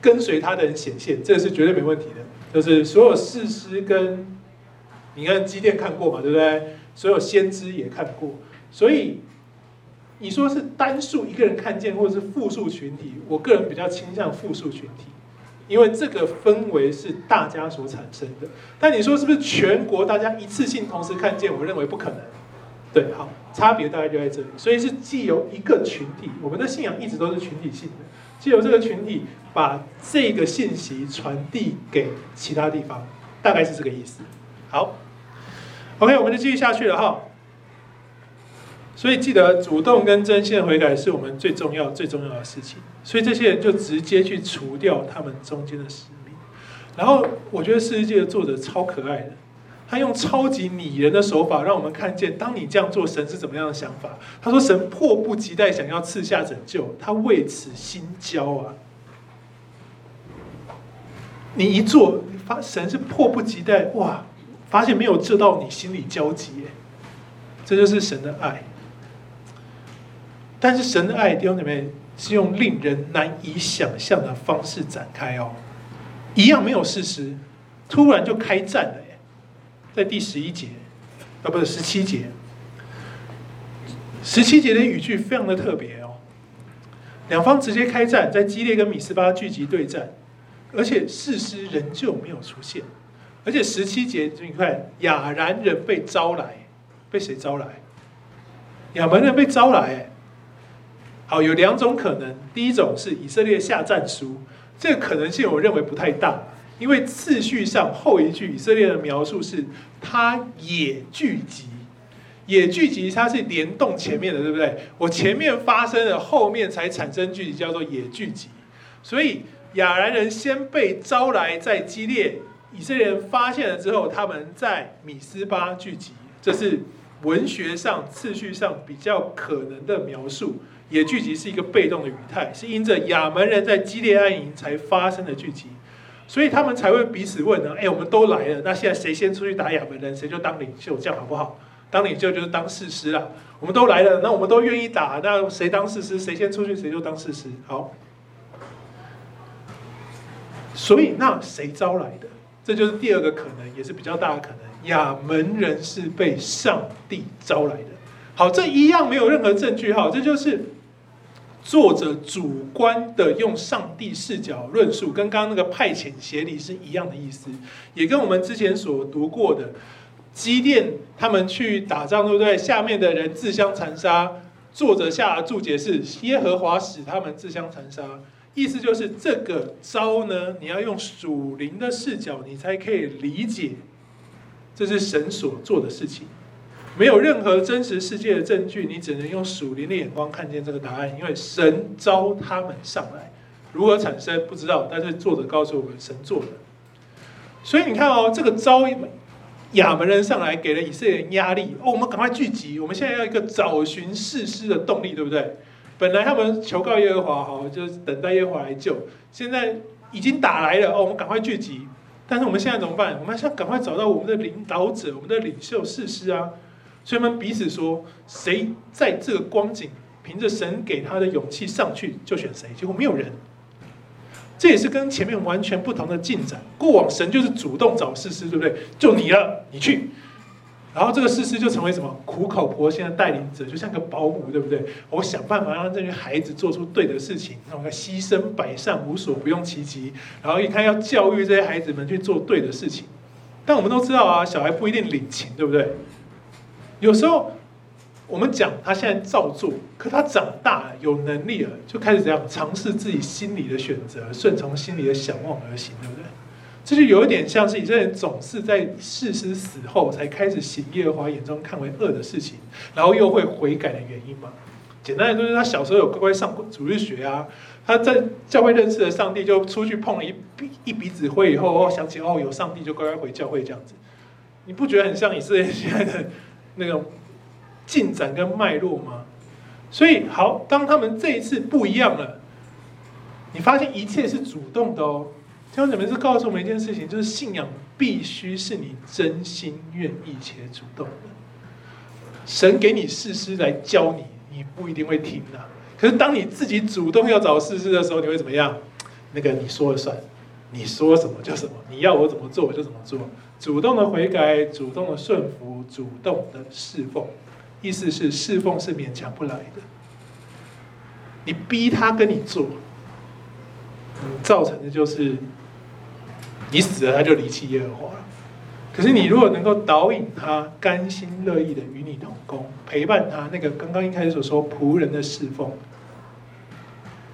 S1: 跟随他的人显现，这是绝对没问题的。就是所有士师跟，你看基甸看过嘛，对不对？所有先知也看过，所以你说是单数一个人看见，或者是复数群体，我个人比较倾向复数群体，因为这个氛围是大家所产生的。但你说是不是全国大家一次性同时看见？我认为不可能。对，好，差别大概就在这里。所以是既有一个群体，我们的信仰一直都是群体性的。借由这个群体把这个信息传递给其他地方，大概是这个意思。好，OK，我们就继续下去了哈。所以记得主动跟真心的悔改是我们最重要、最重要的事情。所以这些人就直接去除掉他们中间的使命。然后我觉得《世界》的作者超可爱的。他用超级拟人的手法，让我们看见，当你这样做，神是怎么样的想法。他说：“神迫不及待想要赐下拯救，他为此心焦啊。”你一做，发神是迫不及待哇，发现没有救到你，心里焦急，这就是神的爱。但是神的爱，弟兄姊妹，是用令人难以想象的方式展开哦，一样没有事实，突然就开战了耶。在第十一节，啊，不是十七节，十七节的语句非常的特别哦。两方直接开战，在基列跟米斯巴聚集对战，而且事实仍旧没有出现。而且十七节，你看雅兰人被招来，被谁招来？亚门人被招来。好，有两种可能，第一种是以色列下战书，这个可能性我认为不太大。因为次序上后一句以色列的描述是，他也聚集，也聚集，它是联动前面的，对不对？我前面发生了，后面才产生聚集，叫做也聚集。所以亚兰人先被招来，在基列，以色列人发现了之后，他们在米斯巴聚集，这是文学上次序上比较可能的描述。也聚集是一个被动的语态，是因着亚门人在激烈安营才发生的聚集。所以他们才会彼此问呢，哎，我们都来了，那现在谁先出去打亚门人，谁就当领袖，这样好不好？当领袖就是当士师了。我们都来了，那我们都愿意打，那谁当士师，谁先出去，谁就当士师。好，所以那谁招来的？这就是第二个可能，也是比较大的可能。亚门人是被上帝招来的。好，这一样没有任何证据哈，这就是。作者主观的用上帝视角论述，跟刚刚那个派遣协理是一样的意思，也跟我们之前所读过的基甸他们去打仗，对不对？下面的人自相残杀，作者下的注解是耶和华使他们自相残杀，意思就是这个招呢，你要用属灵的视角，你才可以理解这是神所做的事情。没有任何真实世界的证据，你只能用属灵的眼光看见这个答案，因为神招他们上来，如何产生不知道，但是作者告诉我们，神做的。所以你看哦，这个招亚门人上来，给了以色列人压力哦，我们赶快聚集，我们现在要一个找寻士师的动力，对不对？本来他们求告耶和华，好，就是等待耶和华来救，现在已经打来了哦，我们赶快聚集。但是我们现在怎么办？我们现在赶快找到我们的领导者，我们的领袖士师啊！所以他们彼此说，谁在这个光景凭着神给他的勇气上去，就选谁。结果没有人，这也是跟前面完全不同的进展。过往神就是主动找士师，对不对？就你了，你去。然后这个士师就成为什么苦口婆心的带领者，就像个保姆，对不对？我想办法让这些孩子做出对的事情，让我牺牲百善无所不用其极。然后一看要教育这些孩子们去做对的事情，但我们都知道啊，小孩不一定领情，对不对？有时候我们讲他现在照做，可他长大了有能力了，就开始这样尝试自己心里的选择，顺从心里的想望而行，对不对？这就有一点像是以色列人总是在士师死后才开始行耶和华眼中看为恶的事情，然后又会悔改的原因嘛。简单来说，就是他小时候有乖乖上主日学啊，他在教会认识了上帝，就出去碰了一鼻一鼻子灰以后，哦，想起哦有上帝，就乖乖回教会这样子。你不觉得很像以色列现在的那种进展跟脉络吗？所以好，当他们这一次不一样了，你发现一切是主动的哦。弟兄姊妹，是告诉我们一件事情，就是信仰必须是你真心愿意且主动的。神给你事师来教你，你不一定会听的。可是当你自己主动要找事师的时候，你会怎么样？那个你说了算，你说什么就什么，你要我怎么做我就怎么做。主动的悔改，主动的顺服，主动的侍奉，意思是侍奉是勉强不来的。你逼他跟你做，造成的就是。你死了，他就离弃耶和华了。可是你如果能够导引他，甘心乐意的与你同工，陪伴他，那个刚刚一开始所说仆人的侍奉，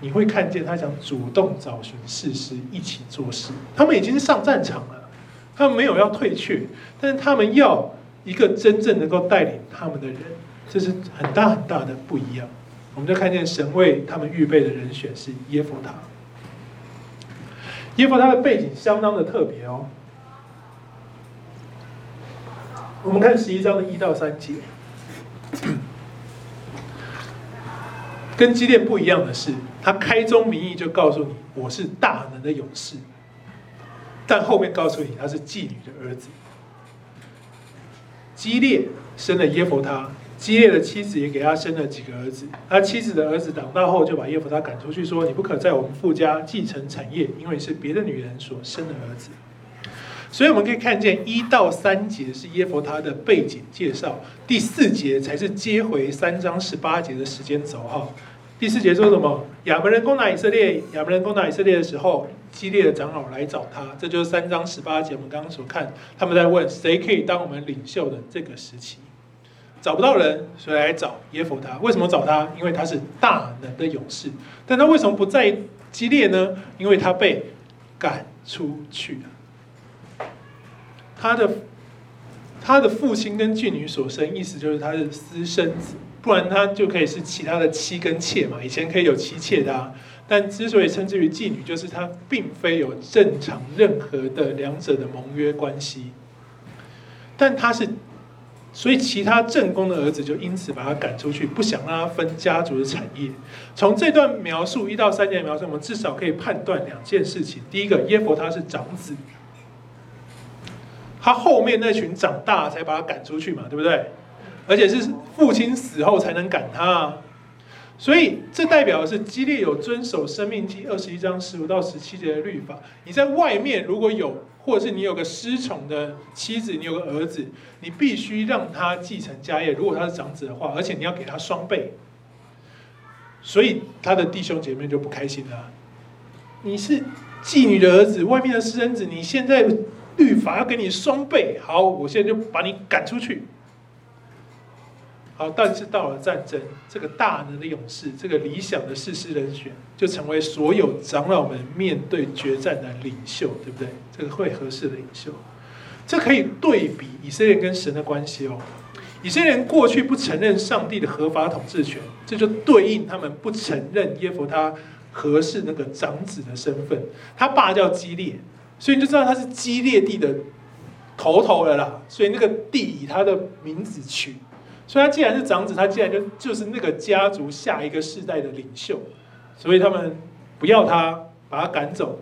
S1: 你会看见他想主动找寻事实一起做事。他们已经上战场了，他们没有要退却，但是他们要一个真正能够带领他们的人，这是很大很大的不一样。我们就看见神为他们预备的人选是耶弗他。耶弗他的背景相当的特别哦。我们看十一章的一到三节，跟基列不一样的是，他开宗明义就告诉你，我是大能的勇士，但后面告诉你他是妓女的儿子。基列生了耶弗他。基列的妻子也给他生了几个儿子，他妻子的儿子长大后就把耶弗他赶出去，说：“你不可在我们富家继承产业，因为是别的女人所生的儿子。”所以我们可以看见一到三节是耶弗他的背景介绍，第四节才是接回三章十八节的时间轴哈。第四节说什么？亚门人攻打以色列，亚门人攻打以色列的时候，基列的长老来找他，这就是三章十八节我们刚刚所看，他们在问谁可以当我们领袖的这个时期。找不到人，所以来找耶弗他。为什么找他？因为他是大能的勇士。但他为什么不在基列呢？因为他被赶出去了。他的他的父亲跟妓女所生，意思就是他是私生子，不然他就可以是其他的妻跟妾嘛。以前可以有妻妾的啊，但之所以称之为妓女，就是他并非有正常任何的两者的盟约关系。但他是。所以，其他正宫的儿子就因此把他赶出去，不想让他分家族的产业。从这段描述一到三节描述，我们至少可以判断两件事情：第一个，耶佛他是长子，他后面那群长大才把他赶出去嘛，对不对？而且是父亲死后才能赶他，啊所以这代表的是基列有遵守《生命记》二十一章十五到十七节的律法。你在外面如果有。或者是你有个失宠的妻子，你有个儿子，你必须让他继承家业。如果他是长子的话，而且你要给他双倍，所以他的弟兄姐妹就不开心了。你是妓女的儿子，外面的私生子，你现在律法要给你双倍，好，我现在就把你赶出去。好，但是到了战争，这个大能的勇士，这个理想的士师人选，就成为所有长老们面对决战的领袖，对不对？这个会合适的领袖，这可以对比以色列跟神的关系哦。以色列人过去不承认上帝的合法统治权，这就对应他们不承认耶弗他合适那个长子的身份。他爸叫基列，所以你就知道他是基列地的头头了啦。所以那个地以他的名字取，所以他既然是长子，他既然就就是那个家族下一个世代的领袖，所以他们不要他，把他赶走。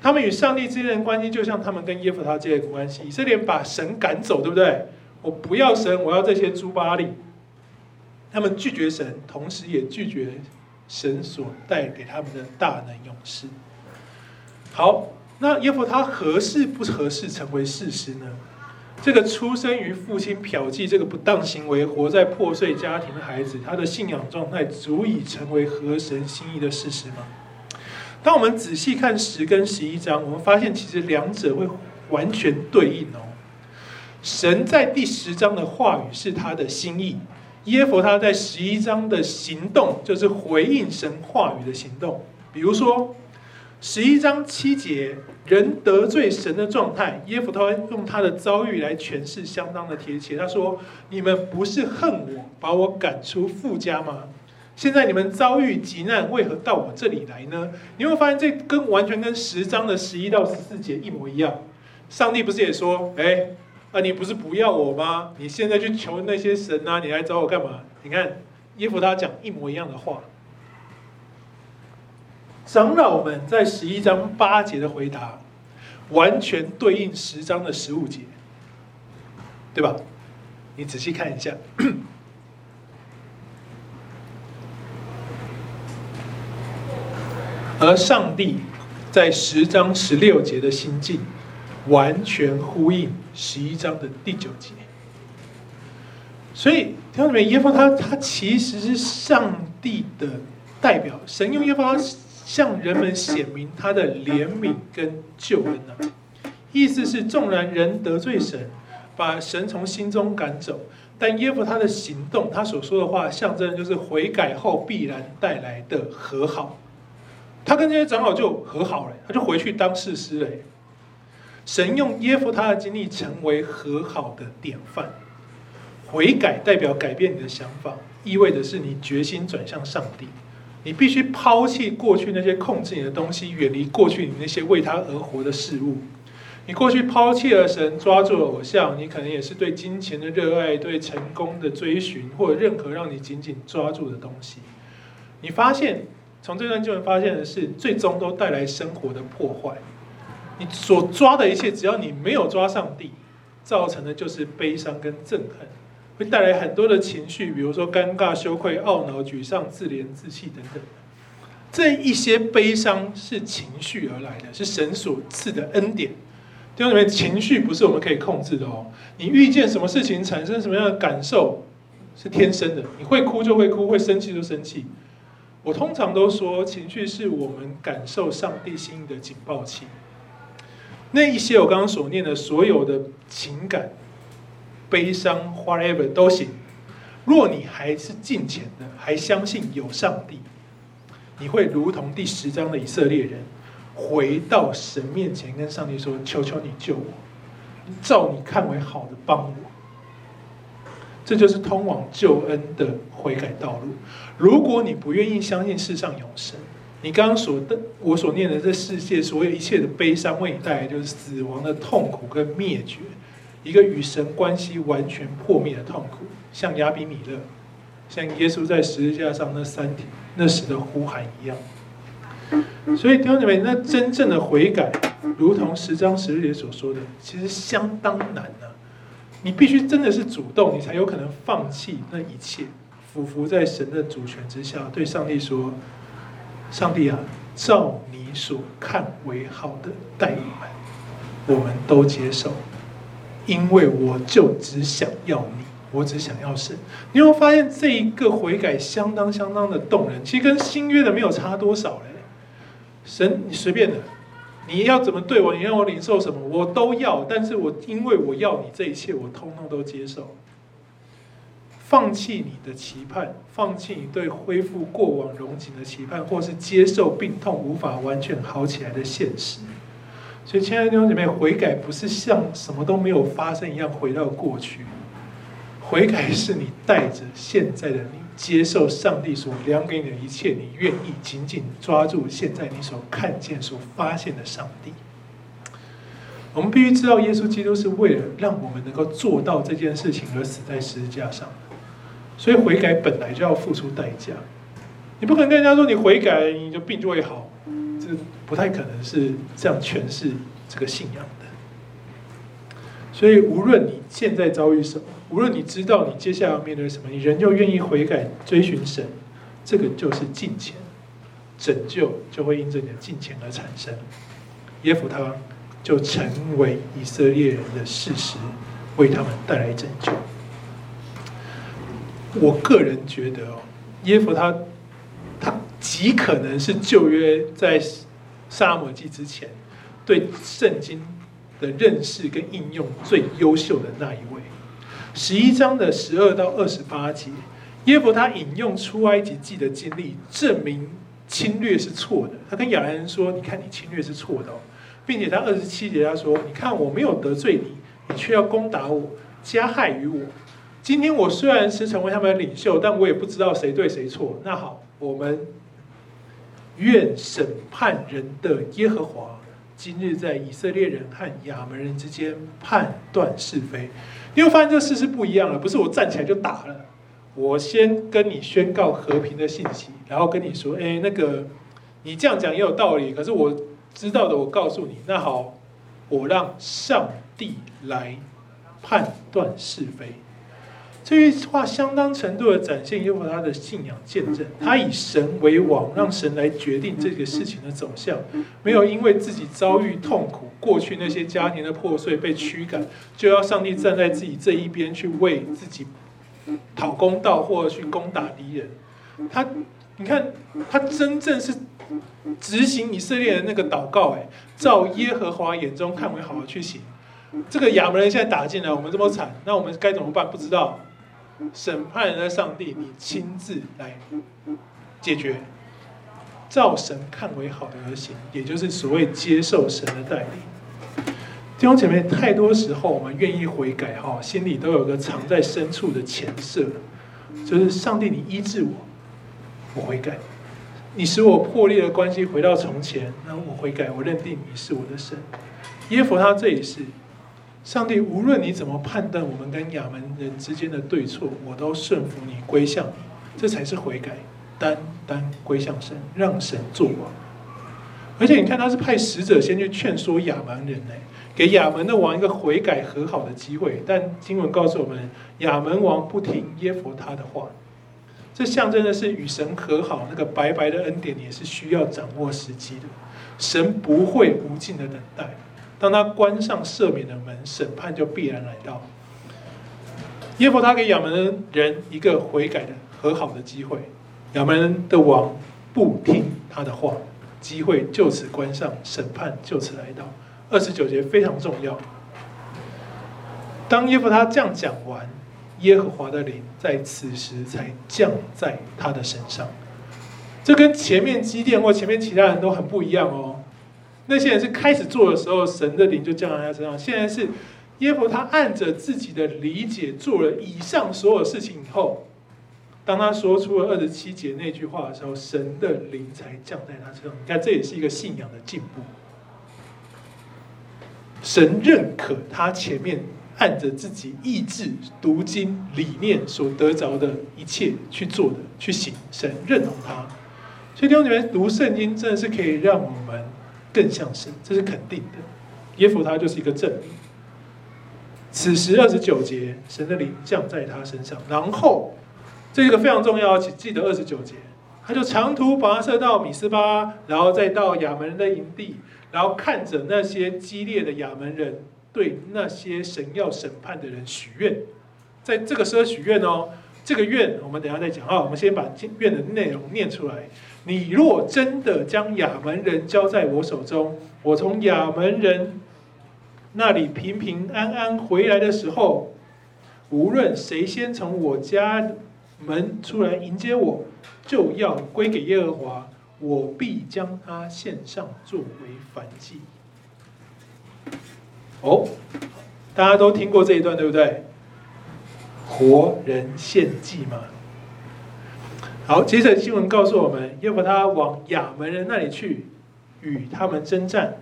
S1: 他们与上帝之间的关系，就像他们跟耶弗他之间的关系。以色列把神赶走，对不对？我不要神，我要这些猪巴力。他们拒绝神，同时也拒绝神所带给他们的大能勇士。好，那耶弗他合适不合适成为士师呢？这个出生于父亲嫖妓这个不当行为，活在破碎家庭的孩子，他的信仰状态足以成为合神心意的事实吗？当我们仔细看十跟十一章，我们发现其实两者会完全对应哦。神在第十章的话语是他的心意，耶佛他在十一章的行动就是回应神话语的行动。比如说十一章七节，人得罪神的状态，耶弗他用他的遭遇来诠释，相当的贴切。他说：“你们不是恨我，把我赶出富家吗？现在你们遭遇急难，为何到我这里来呢？”你会发现，这跟完全跟十章的十一到十四节一模一样。上帝不是也说：“哎。”啊，你不是不要我吗？你现在去求那些神啊，你来找我干嘛？你看，耶弗他讲一模一样的话。长老们在十一章八节的回答，完全对应十章的十五节，对吧？你仔细看一下。*clears throat* 而上帝在十章十六节的心境。完全呼应十一章的第九节，所以弟兄姊妹，耶弗他他其实是上帝的代表，神用耶和华向人们显明他的怜悯跟救恩、啊。意思是，纵然人得罪神，把神从心中赶走，但耶夫他的行动，他所说的话，象征就是悔改后必然带来的和好。他跟这些长老就和好了，他就回去当士师了。神用耶夫他的经历成为和好的典范。悔改代表改变你的想法，意味着是你决心转向上帝。你必须抛弃过去那些控制你的东西，远离过去你那些为他而活的事物。你过去抛弃了神，抓住了偶像，你可能也是对金钱的热爱、对成功的追寻，或者任何让你紧紧抓住的东西。你发现，从这段经文发现的是，最终都带来生活的破坏。你所抓的一切，只要你没有抓上帝，造成的就是悲伤跟憎恨，会带来很多的情绪，比如说尴尬、羞愧、懊恼、沮丧、自怜、自弃等等。这一些悲伤是情绪而来的，是神所赐的恩典。弟兄姊妹，情绪不是我们可以控制的哦。你遇见什么事情，产生什么样的感受，是天生的。你会哭就会哭，会生气就生气。我通常都说，情绪是我们感受上帝心意的警报器。那一些我刚刚所念的所有的情感、悲伤，whatever 都行。若你还是敬虔的，还相信有上帝，你会如同第十章的以色列人，回到神面前，跟上帝说：“求求你救我，照你看为好的帮我。”这就是通往救恩的悔改道路。如果你不愿意相信世上有神，你刚刚所的，我所念的这世界所有一切的悲伤，为你带来就是死亡的痛苦跟灭绝，一个与神关系完全破灭的痛苦，像亚比米勒，像耶稣在十字架上那三天那时的呼喊一样。所以弟兄姊妹，那真正的悔改，如同十章十日节所说的，其实相当难的、你必须真的是主动，你才有可能放弃那一切，俯伏在神的主权之下，对上帝说。上帝啊，照你所看为好的待我们，我们都接受，因为我就只想要你，我只想要神。你会发现这一个悔改相当相当的动人，其实跟新约的没有差多少嘞。神，你随便的，你要怎么对我，你让我领受什么，我都要。但是我因为我要你这一切，我通通都接受。放弃你的期盼，放弃你对恢复过往荣景的期盼，或是接受病痛无法完全好起来的现实。所以，亲爱的弟兄姐妹，悔改不是像什么都没有发生一样回到过去，悔改是你带着现在的你，接受上帝所量给你的一切，你愿意紧紧抓住现在你所看见、所发现的上帝。我们必须知道，耶稣基督是为了让我们能够做到这件事情而死在十字架上，所以悔改本来就要付出代价。你不可能跟人家说你悔改，你的病就会好，不太可能是这样诠释这个信仰的。所以，无论你现在遭遇什么，无论你知道你接下来要面对什么，你仍旧愿意悔改、追寻神，这个就是敬虔，拯救就会因着你的敬虔而产生。耶弗他。就成为以色列人的事实，为他们带来拯救。我个人觉得哦，耶弗他他极可能是旧约在撒母耳记之前对圣经的认识跟应用最优秀的那一位。十一章的十二到二十八节，耶弗他引用出埃及记的经历，证明侵略是错的。他跟亚兰人说：“你看，你侵略是错的哦。”并且他二十七节他说：“你看我没有得罪你，你却要攻打我，加害于我。今天我虽然是成为他们的领袖，但我也不知道谁对谁错。那好，我们愿审判人的耶和华今日在以色列人和亚扪人之间判断是非。你会发现这事是不一样了，不是我站起来就打了，我先跟你宣告和平的信息，然后跟你说：哎，那个你这样讲也有道理，可是我。”知道的，我告诉你。那好，我让上帝来判断是非。这句话相当程度的展现耶和华他的信仰见证。他以神为王，让神来决定这个事情的走向。没有因为自己遭遇痛苦，过去那些家庭的破碎被驱赶，就要上帝站在自己这一边去为自己讨公道，或者去攻打敌人。他，你看，他真正是。执行以色列的那个祷告，哎，照耶和华眼中看为好的去行。这个亚扪人现在打进来，我们这么惨，那我们该怎么办？不知道。审判人的上帝，你亲自来解决，照神看为好的而行，也就是所谓接受神的带领。弟兄姐妹，太多时候我们愿意悔改，哈，心里都有个藏在深处的前设，就是上帝，你医治我，我悔改。你使我破裂的关系回到从前，那我悔改，我认定你是我的神。耶和他这也是，上帝无论你怎么判断我们跟亚门人之间的对错，我都顺服你，归向你，这才是悔改，单单归向神，让神作王。而且你看，他是派使者先去劝说亚门人呢，给亚门的王一个悔改和好的机会。但经文告诉我们，亚门王不听耶弗他的话。这象征的是与神和好，那个白白的恩典也是需要掌握时机的。神不会无尽的等待，当他关上赦免的门，审判就必然来到。耶和他给亚扪人一个悔改的和好的机会，亚扪人的王不听他的话，机会就此关上，审判就此来到。二十九节非常重要。当耶弗他这样讲完。耶和华的灵在此时才降在他的身上，这跟前面基甸或前面其他人都很不一样哦。那些人是开始做的时候，神的灵就降在他身上。现在是耶弗他按着自己的理解做了以上所有事情以后，当他说出了二十七节那句话的时候，神的灵才降在他身上。你看，这也是一个信仰的进步。神认可他前面。按着自己意志、读经、理念所得着的一切去做的、去行，神认同他。所以弟兄姊妹，读圣经真的是可以让我们更像神，这是肯定的。耶弗他就是一个证明。此时二十九节，神的灵降在他身上，然后这个非常重要，请记得二十九节，他就长途跋涉到米斯巴，然后再到亚门人的营地，然后看着那些激烈的亚门人。对那些神要审判的人许愿，在这个时候许愿哦，这个愿我们等下再讲啊。我们先把愿的内容念出来。你若真的将亚门人交在我手中，我从亚门人那里平平安安回来的时候，无论谁先从我家门出来迎接我，就要归给耶和华，我必将他献上作为燔祭。哦，大家都听过这一段对不对？活人献祭吗？好，接着新闻告诉我们，耶和华往亚扪人那里去，与他们征战。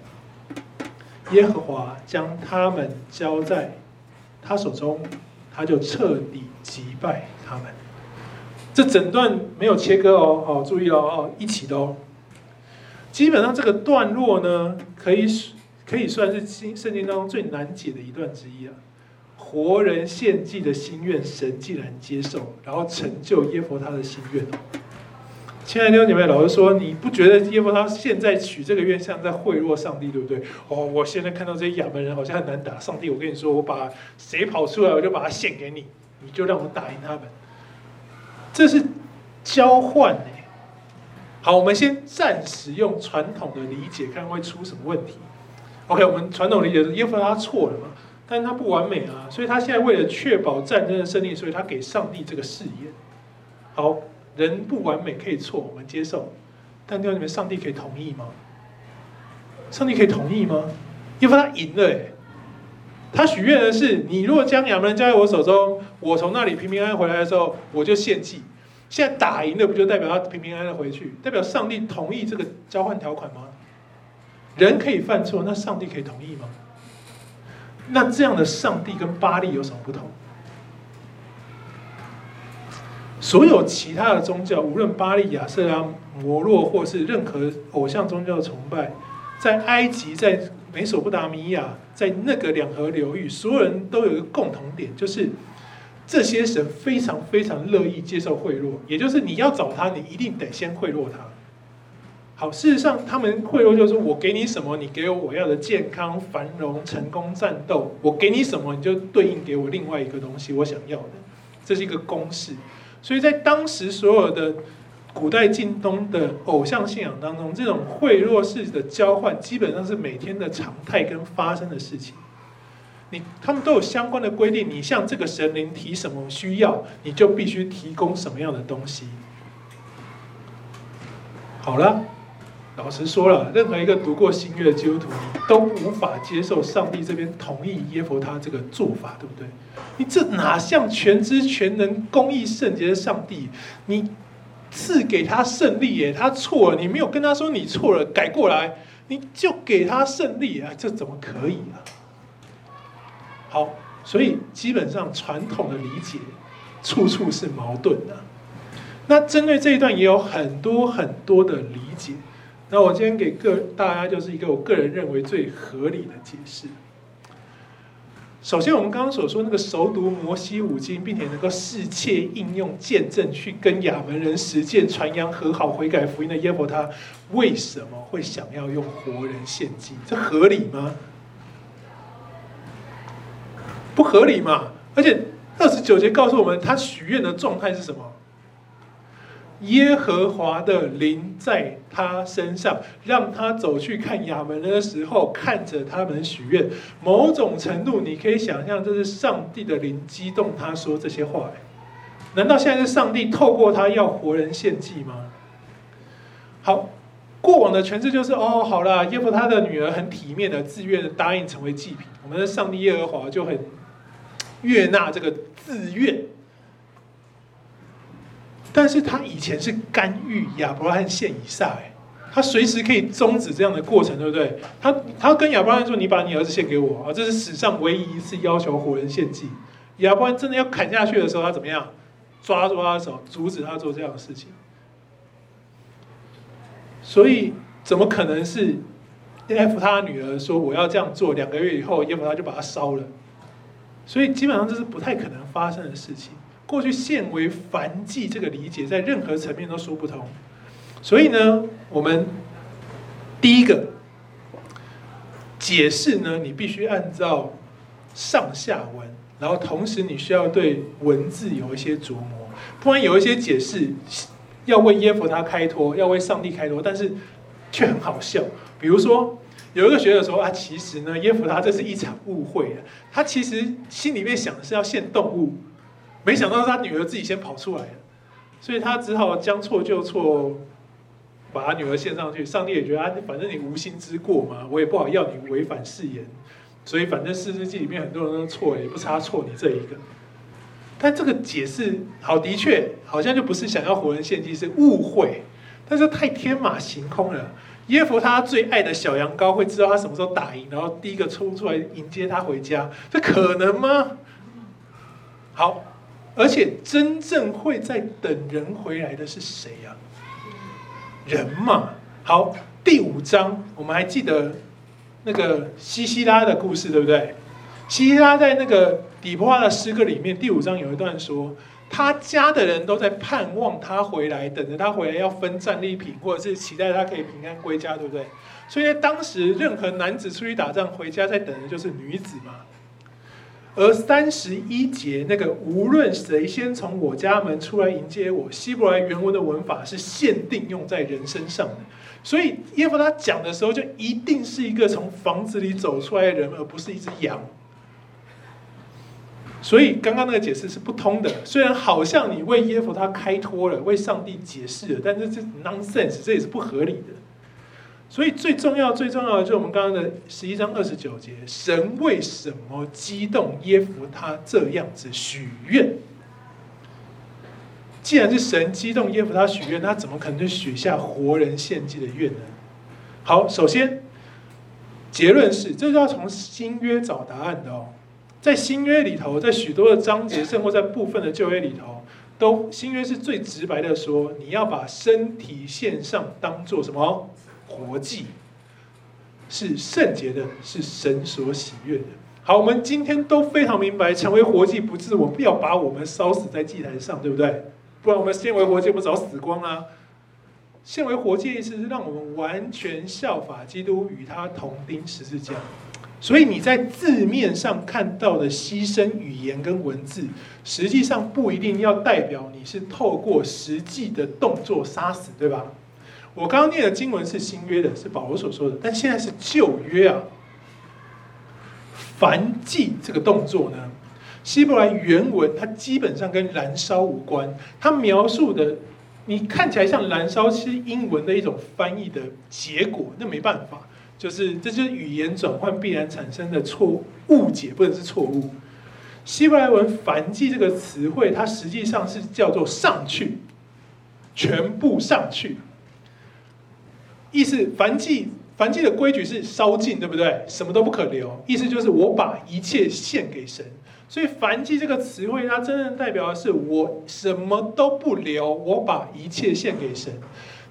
S1: 耶和华将他们交在他手中，他就彻底击败他们。这整段没有切割哦，好，注意哦，哦，一起的哦。基本上这个段落呢，可以可以算是经圣经当中最难解的一段之一啊。活人献祭的心愿，神既然接受，然后成就耶佛他的心愿。亲爱的弟兄姐妹，老实说，你不觉得耶弗他现在许这个愿像在贿赂上帝，对不对？哦，我现在看到这些亚门人好像很难打，上帝，我跟你说，我把谁跑出来，我就把他献给你，你就让我打赢他们。这是交换呢。好，我们先暂时用传统的理解，看会出什么问题。OK，我们传统理解是耶弗他错了嘛？但他不完美啊，所以他现在为了确保战争的胜利，所以他给上帝这个誓言。好，人不完美可以错，我们接受。但弟兄们，上帝可以同意吗？上帝可以同意吗？因为他赢了，哎，他许愿的是，你如果将亚扪人交在我手中，我从那里平平安安回来的时候，我就献祭。现在打赢了，不就代表他平平安安回去？代表上帝同意这个交换条款吗？人可以犯错，那上帝可以同意吗？那这样的上帝跟巴力有什么不同？所有其他的宗教，无论巴力、亚瑟拉、摩洛，或是任何偶像宗教的崇拜，在埃及、在美索不达米亚，在那个两河流域，所有人都有一个共同点，就是这些神非常非常乐意接受贿赂，也就是你要找他，你一定得先贿赂他。好，事实上，他们贿赂就是我给你什么，你给我我要的健康、繁荣、成功、战斗。我给你什么，你就对应给我另外一个东西，我想要的。这是一个公式。所以在当时所有的古代近东的偶像信仰当中，这种贿赂式的交换基本上是每天的常态跟发生的事情。你他们都有相关的规定，你向这个神灵提什么需要，你就必须提供什么样的东西。好了。老实说了，任何一个读过新约的基督徒，都无法接受上帝这边同意耶佛他这个做法，对不对？你这哪像全知全能、公义圣洁的上帝？你赐给他胜利耶，他错了，你没有跟他说你错了，改过来，你就给他胜利啊？这怎么可以啊？好，所以基本上传统的理解处处是矛盾的。那针对这一段也有很多很多的理解。那我今天给个大家就是一个我个人认为最合理的解释。首先，我们刚刚所说那个熟读摩西五经，并且能够视切应用见证去跟亚门人实践传扬和好悔改福音的耶伯他，为什么会想要用活人献祭？这合理吗？不合理嘛！而且二十九节告诉我们，他许愿的状态是什么？耶和华的灵在他身上，让他走去看亚门的时候，看着他们许愿。某种程度，你可以想象，这是上帝的灵激动他说这些话。难道现在是上帝透过他要活人献祭吗？好，过往的诠释就是：哦，好了，耶弗他的女儿很体面的，自愿的答应成为祭品。我们的上帝耶和华就很悦纳这个自愿。但是他以前是干预亚伯拉罕献以撒，哎，他随时可以终止这样的过程，对不对？他他跟亚伯拉罕说：“你把你儿子献给我啊！”这是史上唯一一次要求活人献祭。亚伯拉罕真的要砍下去的时候，他怎么样？抓住他的手，阻止他做这样的事情。所以，怎么可能是耶弗他女儿说我要这样做？两个月以后，耶弗他就把他烧了。所以，基本上这是不太可能发生的事情。过去现为燔祭这个理解，在任何层面都说不通。所以呢，我们第一个解释呢，你必须按照上下文，然后同时你需要对文字有一些琢磨。不然有一些解释要为耶弗他开脱，要为上帝开脱，但是却很好笑。比如说，有一个学者说啊，其实呢，耶弗他这是一场误会啊，他其实心里面想的是要献动物。没想到是他女儿自己先跑出来了，所以他只好将错就错，把他女儿献上去。上帝也觉得啊，反正你无心之过嘛，我也不好要你违反誓言，所以反正士师记里面很多人都错，也不差错你这一个。但这个解释好，的确好像就不是想要活人献祭，是误会。但是太天马行空了。耶弗他最爱的小羊羔会知道他什么时候打赢，然后第一个冲出来迎接他回家，这可能吗？好，而且真正会在等人回来的是谁呀？人嘛。好，第五章我们还记得那个西西拉的故事，对不对？西西拉在那个底波拉的诗歌里面，第五章有一段说。他家的人都在盼望他回来，等着他回来要分战利品，或者是期待他可以平安归家，对不对？所以当时，任何男子出去打仗回家，在等的就是女子嘛。而三十一节那个无论谁先从我家门出来迎接我，希伯来原文的文法是限定用在人身上的，所以耶弗他讲的时候，就一定是一个从房子里走出来的人，而不是一只羊。所以刚刚那个解释是不通的，虽然好像你为耶弗他开脱了，为上帝解释了，但是这 nonsense，这也是不合理的。所以最重要、最重要的就是我们刚刚的十一章二十九节，神为什么激动耶弗他这样子许愿？既然是神激动耶弗他许愿，他怎么可能就许下活人献祭的愿呢？好，首先结论是，这是要从新约找答案的哦。在新约里头，在许多的章节，甚或在部分的旧约里头，都新约是最直白的说，你要把身体献上，当做什么活祭，是圣洁的，是神所喜悦的。好，我们今天都非常明白，成为活祭不是我们要把我们烧死在祭坛上，对不对？不然我们献为活祭不早死光啊？献为活祭意思是让我们完全效法基督，与他同钉十字架。所以你在字面上看到的牺牲语言跟文字，实际上不一定要代表你是透过实际的动作杀死，对吧？我刚刚念的经文是新约的，是保罗所说的，但现在是旧约啊。燔祭这个动作呢，希伯来原文它基本上跟燃烧无关，它描述的你看起来像燃烧，是英文的一种翻译的结果，那没办法。就是，这就是语言转换必然产生的错误解，不能是错误。希伯来文“燔祭”这个词汇，它实际上是叫做“上去”，全部上去。意思，燔祭，燔祭的规矩是烧尽，对不对？什么都不可留。意思就是我把一切献给神。所以“燔祭”这个词汇，它真正代表的是我什么都不留，我把一切献给神。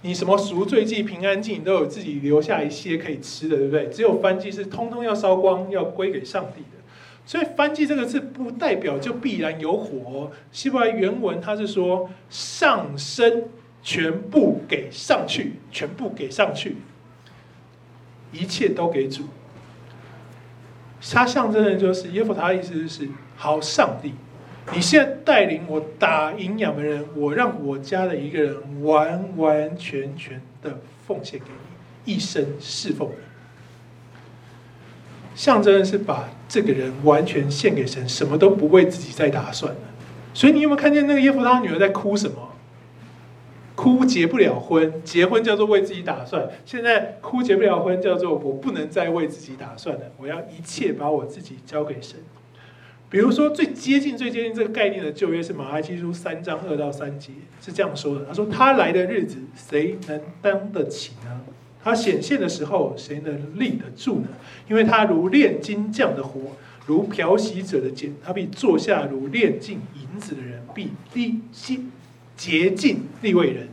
S1: 你什么赎罪祭、平安祭，你都有自己留下一些可以吃的，对不对？只有燔祭是通通要烧光，要归给上帝的。所以“燔祭”这个字不代表就必然有火。希伯来原文它是说上升，全部给上去，全部给上去，一切都给主。他象征的就是耶弗他的意思就是好上帝。你现在带领我打赢亚扪人，我让我家的一个人完完全全的奉献给你，一生侍奉你，象征的是把这个人完全献给神，什么都不为自己再打算了。所以你有没有看见那个耶弗他女儿在哭什么？哭结不了婚，结婚叫做为自己打算，现在哭结不了婚叫做我不能再为自己打算了，我要一切把我自己交给神。比如说，最接近、最接近这个概念的旧约是马拉基书三章二到三节，是这样说的：他说，他来的日子，谁能当得起呢？他显现的时候，谁能立得住呢？因为他如炼金匠的火，如漂洗者的碱，他必坐下如炼净银子的人，必立心洁净利未人，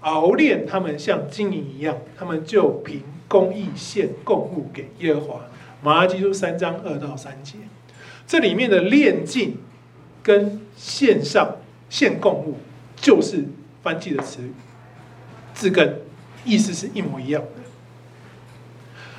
S1: 熬炼他们像金银一样，他们就凭公义献供物给耶和华。马拉基书三章二到三节。这里面的炼净跟献上献供物，就是燔祭的词字根，意思是一模一样的。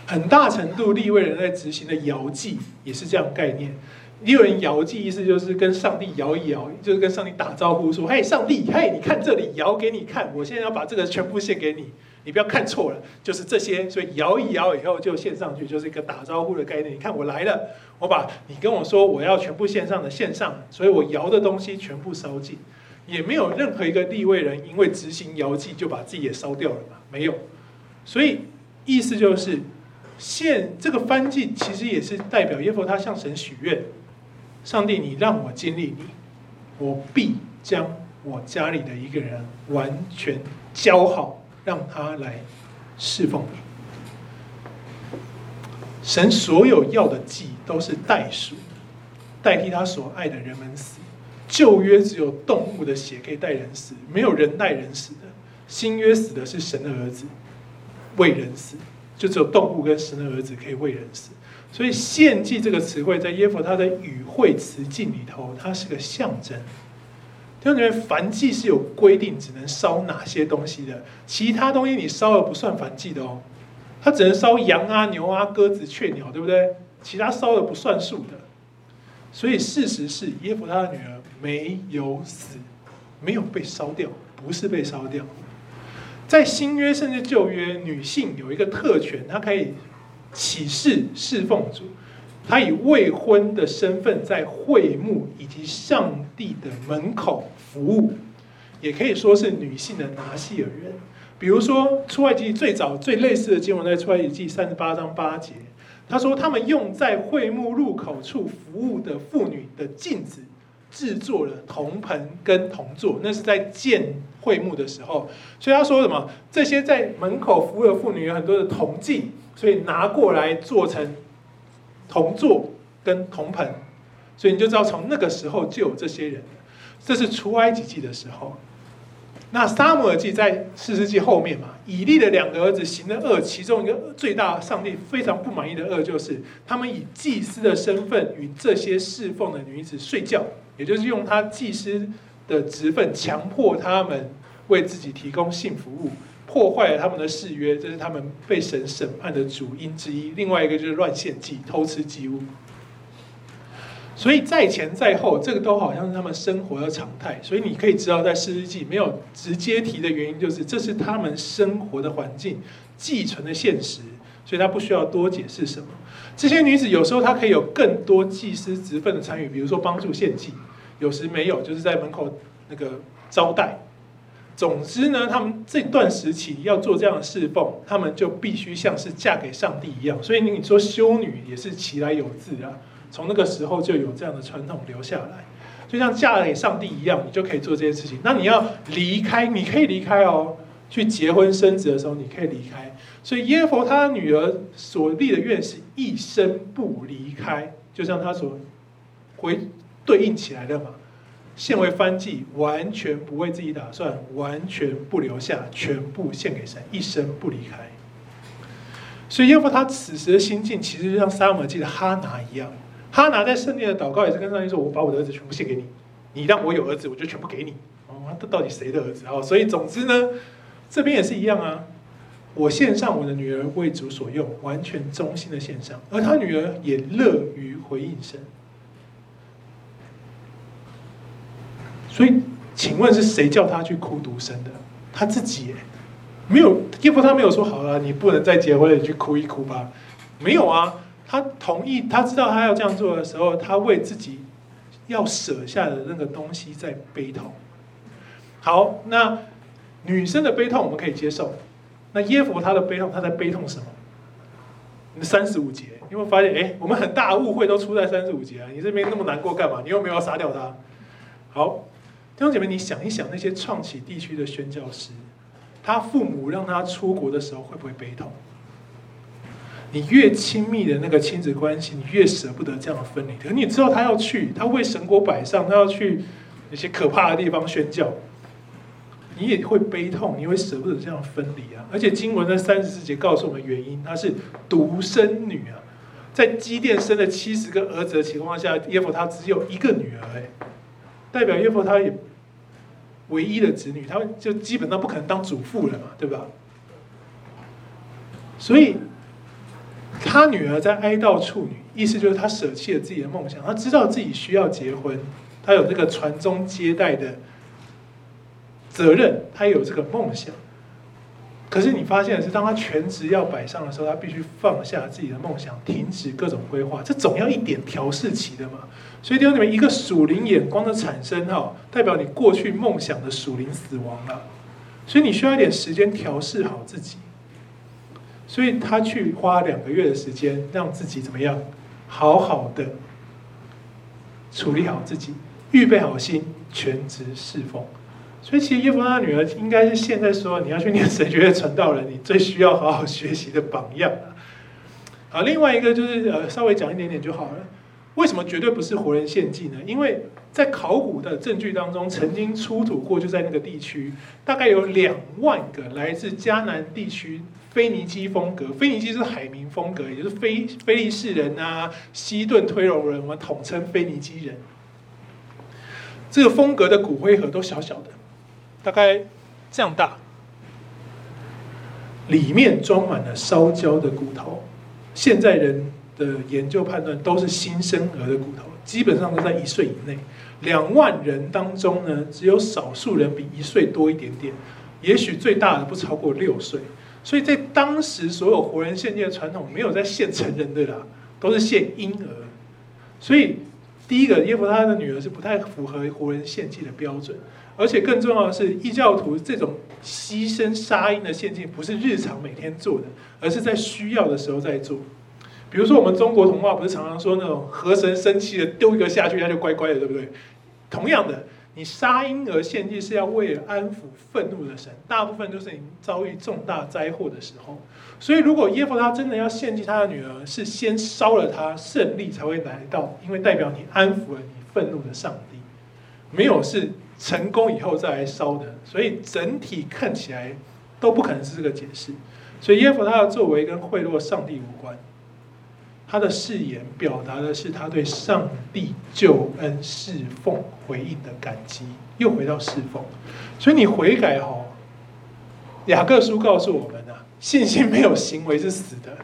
S1: 很大程度利未人在执行的遥祭也是这样概念。利未人摇祭意思就是跟上帝摇一摇，就是跟上帝打招呼说：“嘿，上帝，嘿，你看这里摇给你看，我现在要把这个全部献给你。”你不要看错了，就是这些，所以摇一摇以后就献上去，就是一个打招呼的概念。你看我来了，我把你跟我说我要全部献上的献上，所以我摇的东西全部烧尽，也没有任何一个利未人因为执行摇祭就把自己也烧掉了嘛？没有，所以意思就是献这个燔祭其实也是代表耶弗他向神许愿，上帝你让我经历你，我必将我家里的一个人完全交好，让他来侍奉你。神所有要的祭都是代赎，代替他所爱的人们死。旧约只有动物的血可以代人死，没有人代人死的。新约死的是神的儿子，为人死，就只有动物跟神的儿子可以为人死。所以献祭这个词汇在耶弗他的语会词境里头，它是个象征。弟兄姊妹，燔祭是有规定，只能烧哪些东西的，其他东西你烧了不算燔祭的哦。他只能烧羊啊、牛啊、鸽子、雀鸟，对不对？其他烧了不算数的。所以事实是，耶弗他的女儿没有死，没有被烧掉，不是被烧掉。在新约甚至旧约，女性有一个特权，她可以起誓侍奉主，她以未婚的身份在会幕以及上帝的门口服务，也可以说是女性的拿细耳人。比如说，出埃及最早最类似的经文在出埃及记三十八章八节，他说他们用在会幕入口处服务的妇女的镜子，制作了铜盆跟铜座，那是在建会幕的时候。所以他说什么？这些在门口服务的妇女有很多的铜镜，所以拿过来做成铜座跟铜盆，所以你就知道从那个时候就有这些人。这是出埃及记的时候。那撒母耳记在四世纪后面嘛，以利的两个儿子行了恶，其中一个最大上帝非常不满意的恶就是，他们以祭司的身份与这些侍奉的女子睡觉，也就是用他祭司的职分强迫他们为自己提供性服务，破坏了他们的誓约，这是他们被神审判的主因之一。另外一个就是乱献祭、偷吃祭物。所以在前在后，这个都好像是他们生活的常态。所以你可以知道，在士师记没有直接提的原因，就是这是他们生活的环境，寄存的现实。所以他不需要多解释什么。这些女子有时候她可以有更多祭司职分的参与，比如说帮助献祭，有时没有，就是在门口那个招待。总之呢，他们这段时期要做这样的侍奉，他们就必须像是嫁给上帝一样。所以你说修女也是其来有自啊。从那个时候就有这样的传统留下来，就像嫁给上帝一样，你就可以做这件事情。那你要离开，你可以离开哦，去结婚生子的时候，你可以离开。所以耶弗他女儿所立的愿是一生不离开，就像他所回对应起来的嘛，献为燔祭，完全不为自己打算，完全不留下，全部献给神，一生不离开。所以耶弗他此时的心境，其实就像撒母耳记的哈拿一样。哈拿在圣殿的祷告也是跟上帝说：“我把我的儿子全部献给你，你让我有儿子，我就全部给你。”哦，这到底谁的儿子？啊，所以总之呢，这边也是一样啊。我献上我的女儿为主所用，完全忠心的献上，而他女儿也乐于回应神。所以，请问是谁叫他去哭独身的？他自己耶，没有，耶弗他没有说好了，你不能再结婚了，你去哭一哭吧？没有啊。他同意，他知道他要这样做的时候，他为自己要舍下的那个东西在悲痛。好，那女生的悲痛我们可以接受。那耶弗他的悲痛，他在悲痛什么？三十五节，你会发现，哎，我们很大误会都出在三十五节啊！你这边那么难过干嘛？你又没有要杀掉他。好，弟兄姐妹，你想一想，那些创启地区的宣教师，他父母让他出国的时候，会不会悲痛？你越亲密的那个亲子关系，你越舍不得这样的分离。可你知道他要去，他为神国摆上，他要去那些可怕的地方宣教，你也会悲痛，你会舍不得这样分离啊！而且经文的三十四节告诉我们原因，她是独生女啊，在基甸生了七十个儿子的情况下，耶弗他只有一个女儿，哎，代表耶弗他也唯一的子女，他就基本上不可能当主妇了嘛，对吧？所以。他女儿在哀悼处女，意思就是他舍弃了自己的梦想。他知道自己需要结婚，他有这个传宗接代的责任，他有这个梦想。可是你发现的是，当他全职要摆上的时候，他必须放下自己的梦想，停止各种规划。这总要一点调试期的嘛。所以，弟兄姊妹，一个属灵眼光的产生，哈，代表你过去梦想的属灵死亡了。所以你需要一点时间调试好自己。所以他去花两个月的时间，让自己怎么样，好好的处理好自己，预备好心，全职侍奉。所以，其实耶弗他女儿应该是现在说你要去念神学院传道人，你最需要好好学习的榜样啊。另外一个就是呃，稍微讲一点点就好了。为什么绝对不是活人献祭呢？因为在考古的证据当中，曾经出土过，就在那个地区，大概有两万个来自迦南地区腓尼基风格，腓尼基是海民风格，也就是非非利士人啊、西顿推罗人，我们统称腓尼基人。这个风格的骨灰盒都小小的，大概这样大，里面装满了烧焦的骨头。现在人的研究判断都是新生儿的骨头，基本上都在一岁以内。两万人当中呢，只有少数人比一岁多一点点，也许最大的不超过六岁。所以在当时，所有活人献祭的传统没有在献成人的啦，都是献婴儿。所以第一个耶弗他的女儿是不太符合活人献祭的标准，而且更重要的是，异教徒这种牺牲杀婴的献祭不是日常每天做的。而是在需要的时候在做，比如说我们中国童话不是常常说那种河神生气了丢一个下去他就乖乖的，对不对？同样的，你杀婴儿献祭是要为了安抚愤怒的神，大部分都是你遭遇重大灾祸的时候。所以如果耶和他真的要献祭他的女儿，是先烧了他，胜利才会来到，因为代表你安抚了你愤怒的上帝，没有是成功以后再来烧的。所以整体看起来都不可能是这个解释。所以耶和他的作为跟贿赂上帝无关，他的誓言表达的是他对上帝救恩侍奉回应的感激，又回到侍奉。所以你悔改哦，雅各书告诉我们啊，信心没有行为是死的。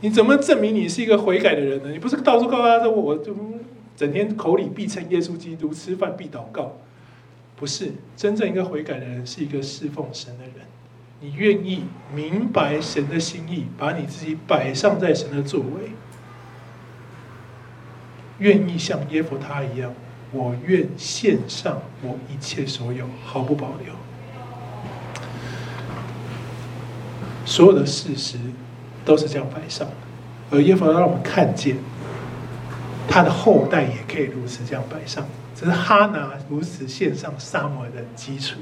S1: 你怎么证明你是一个悔改的人呢？你不是到处告诉他说我就整 *laughs* 天口里必称耶稣基督，吃饭必祷告，不是真正一个悔改的人，是一个侍奉神的人。你愿意明白神的心意，把你自己摆上在神的作为，愿意像耶和他一样，我愿献上我一切所有，毫不保留。所有的事实都是这样摆上的，而耶和他让我们看见，他的后代也可以如此这样摆上，这是哈拿如此献上撒母耳的基础。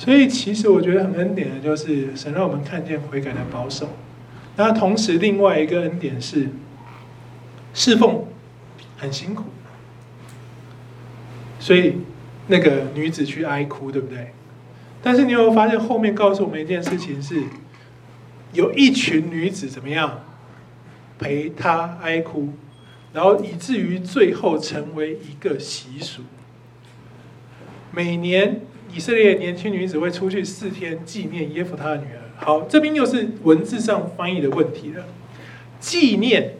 S1: 所以，其实我觉得很恩典的，就是神让我们看见悔改的保守。那同时，另外一个恩典是侍奉很辛苦，所以那个女子去哀哭，对不对？但是你有没有发现后面告诉我们一件事情是，有一群女子怎么样陪她哀哭，然后以至于最后成为一个习俗，每年。以色列年轻女子会出去四天纪念耶弗他的女儿。好，这边又是文字上翻译的问题了。纪念，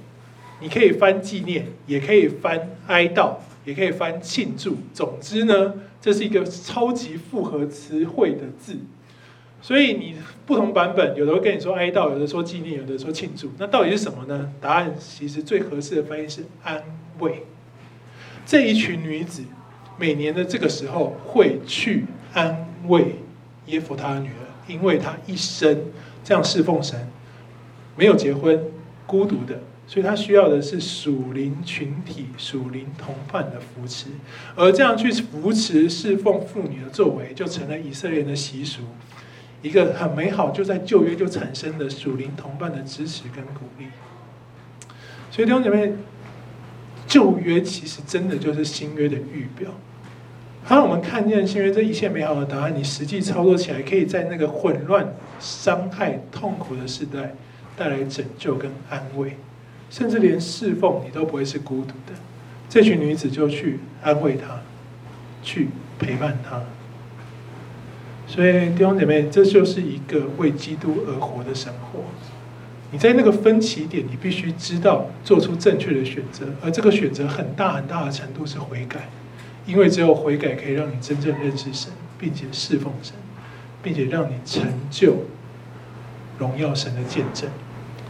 S1: 你可以翻纪念，也可以翻哀悼，也可以翻庆祝。总之呢，这是一个超级复合词汇的字。所以你不同版本，有的会跟你说哀悼，有的说纪念，有的说庆祝。那到底是什么呢？答案其实最合适的翻译是安慰。这一群女子每年的这个时候会去。安慰耶弗他的女儿，因为她一生这样侍奉神，没有结婚，孤独的，所以她需要的是属灵群体、属灵同伴的扶持。而这样去扶持侍奉妇女的作为，就成了以色列人的习俗，一个很美好，就在旧约就产生的属灵同伴的支持跟鼓励。所以弟兄姐妹，旧约其实真的就是新约的预表。当我们看见新约这一切美好的答案，你实际操作起来，可以在那个混乱、伤害、痛苦的时代带来拯救跟安慰，甚至连侍奉你都不会是孤独的。这群女子就去安慰她，去陪伴她。所以弟兄姐妹，这就是一个为基督而活的生活。你在那个分歧点，你必须知道做出正确的选择，而这个选择很大很大的程度是悔改。因为只有悔改可以让你真正认识神，并且侍奉神，并且让你成就荣耀神的见证。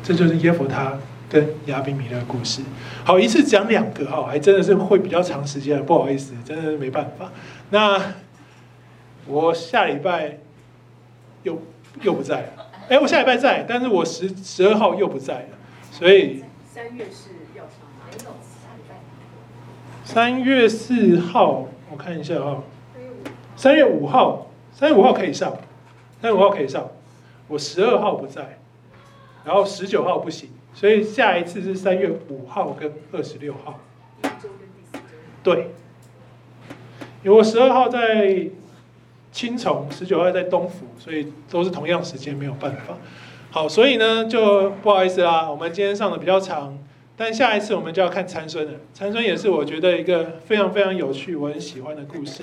S1: 这就是耶弗他跟亚比米勒的故事。好，一次讲两个哈，还真的是会比较长时间，不好意思，真的是没办法。那我下礼拜又又不在了，哎，我下礼拜在，但是我十十二号又不在了，所以
S2: 三月是？
S1: 三月四号，我看一下哈。三月五号，三月五号可以上，三月五号可以上。我十二号不在，然后十九号不行，所以下一次是三月五号跟二十六号。对，因为我十二号在青重，十九号在东府，所以都是同样时间，没有办法。好，所以呢，就不好意思啦，我们今天上的比较长，但下一次我们就要看参孙了。参孙也是我觉得一个非常非常有趣，我很喜欢的故事。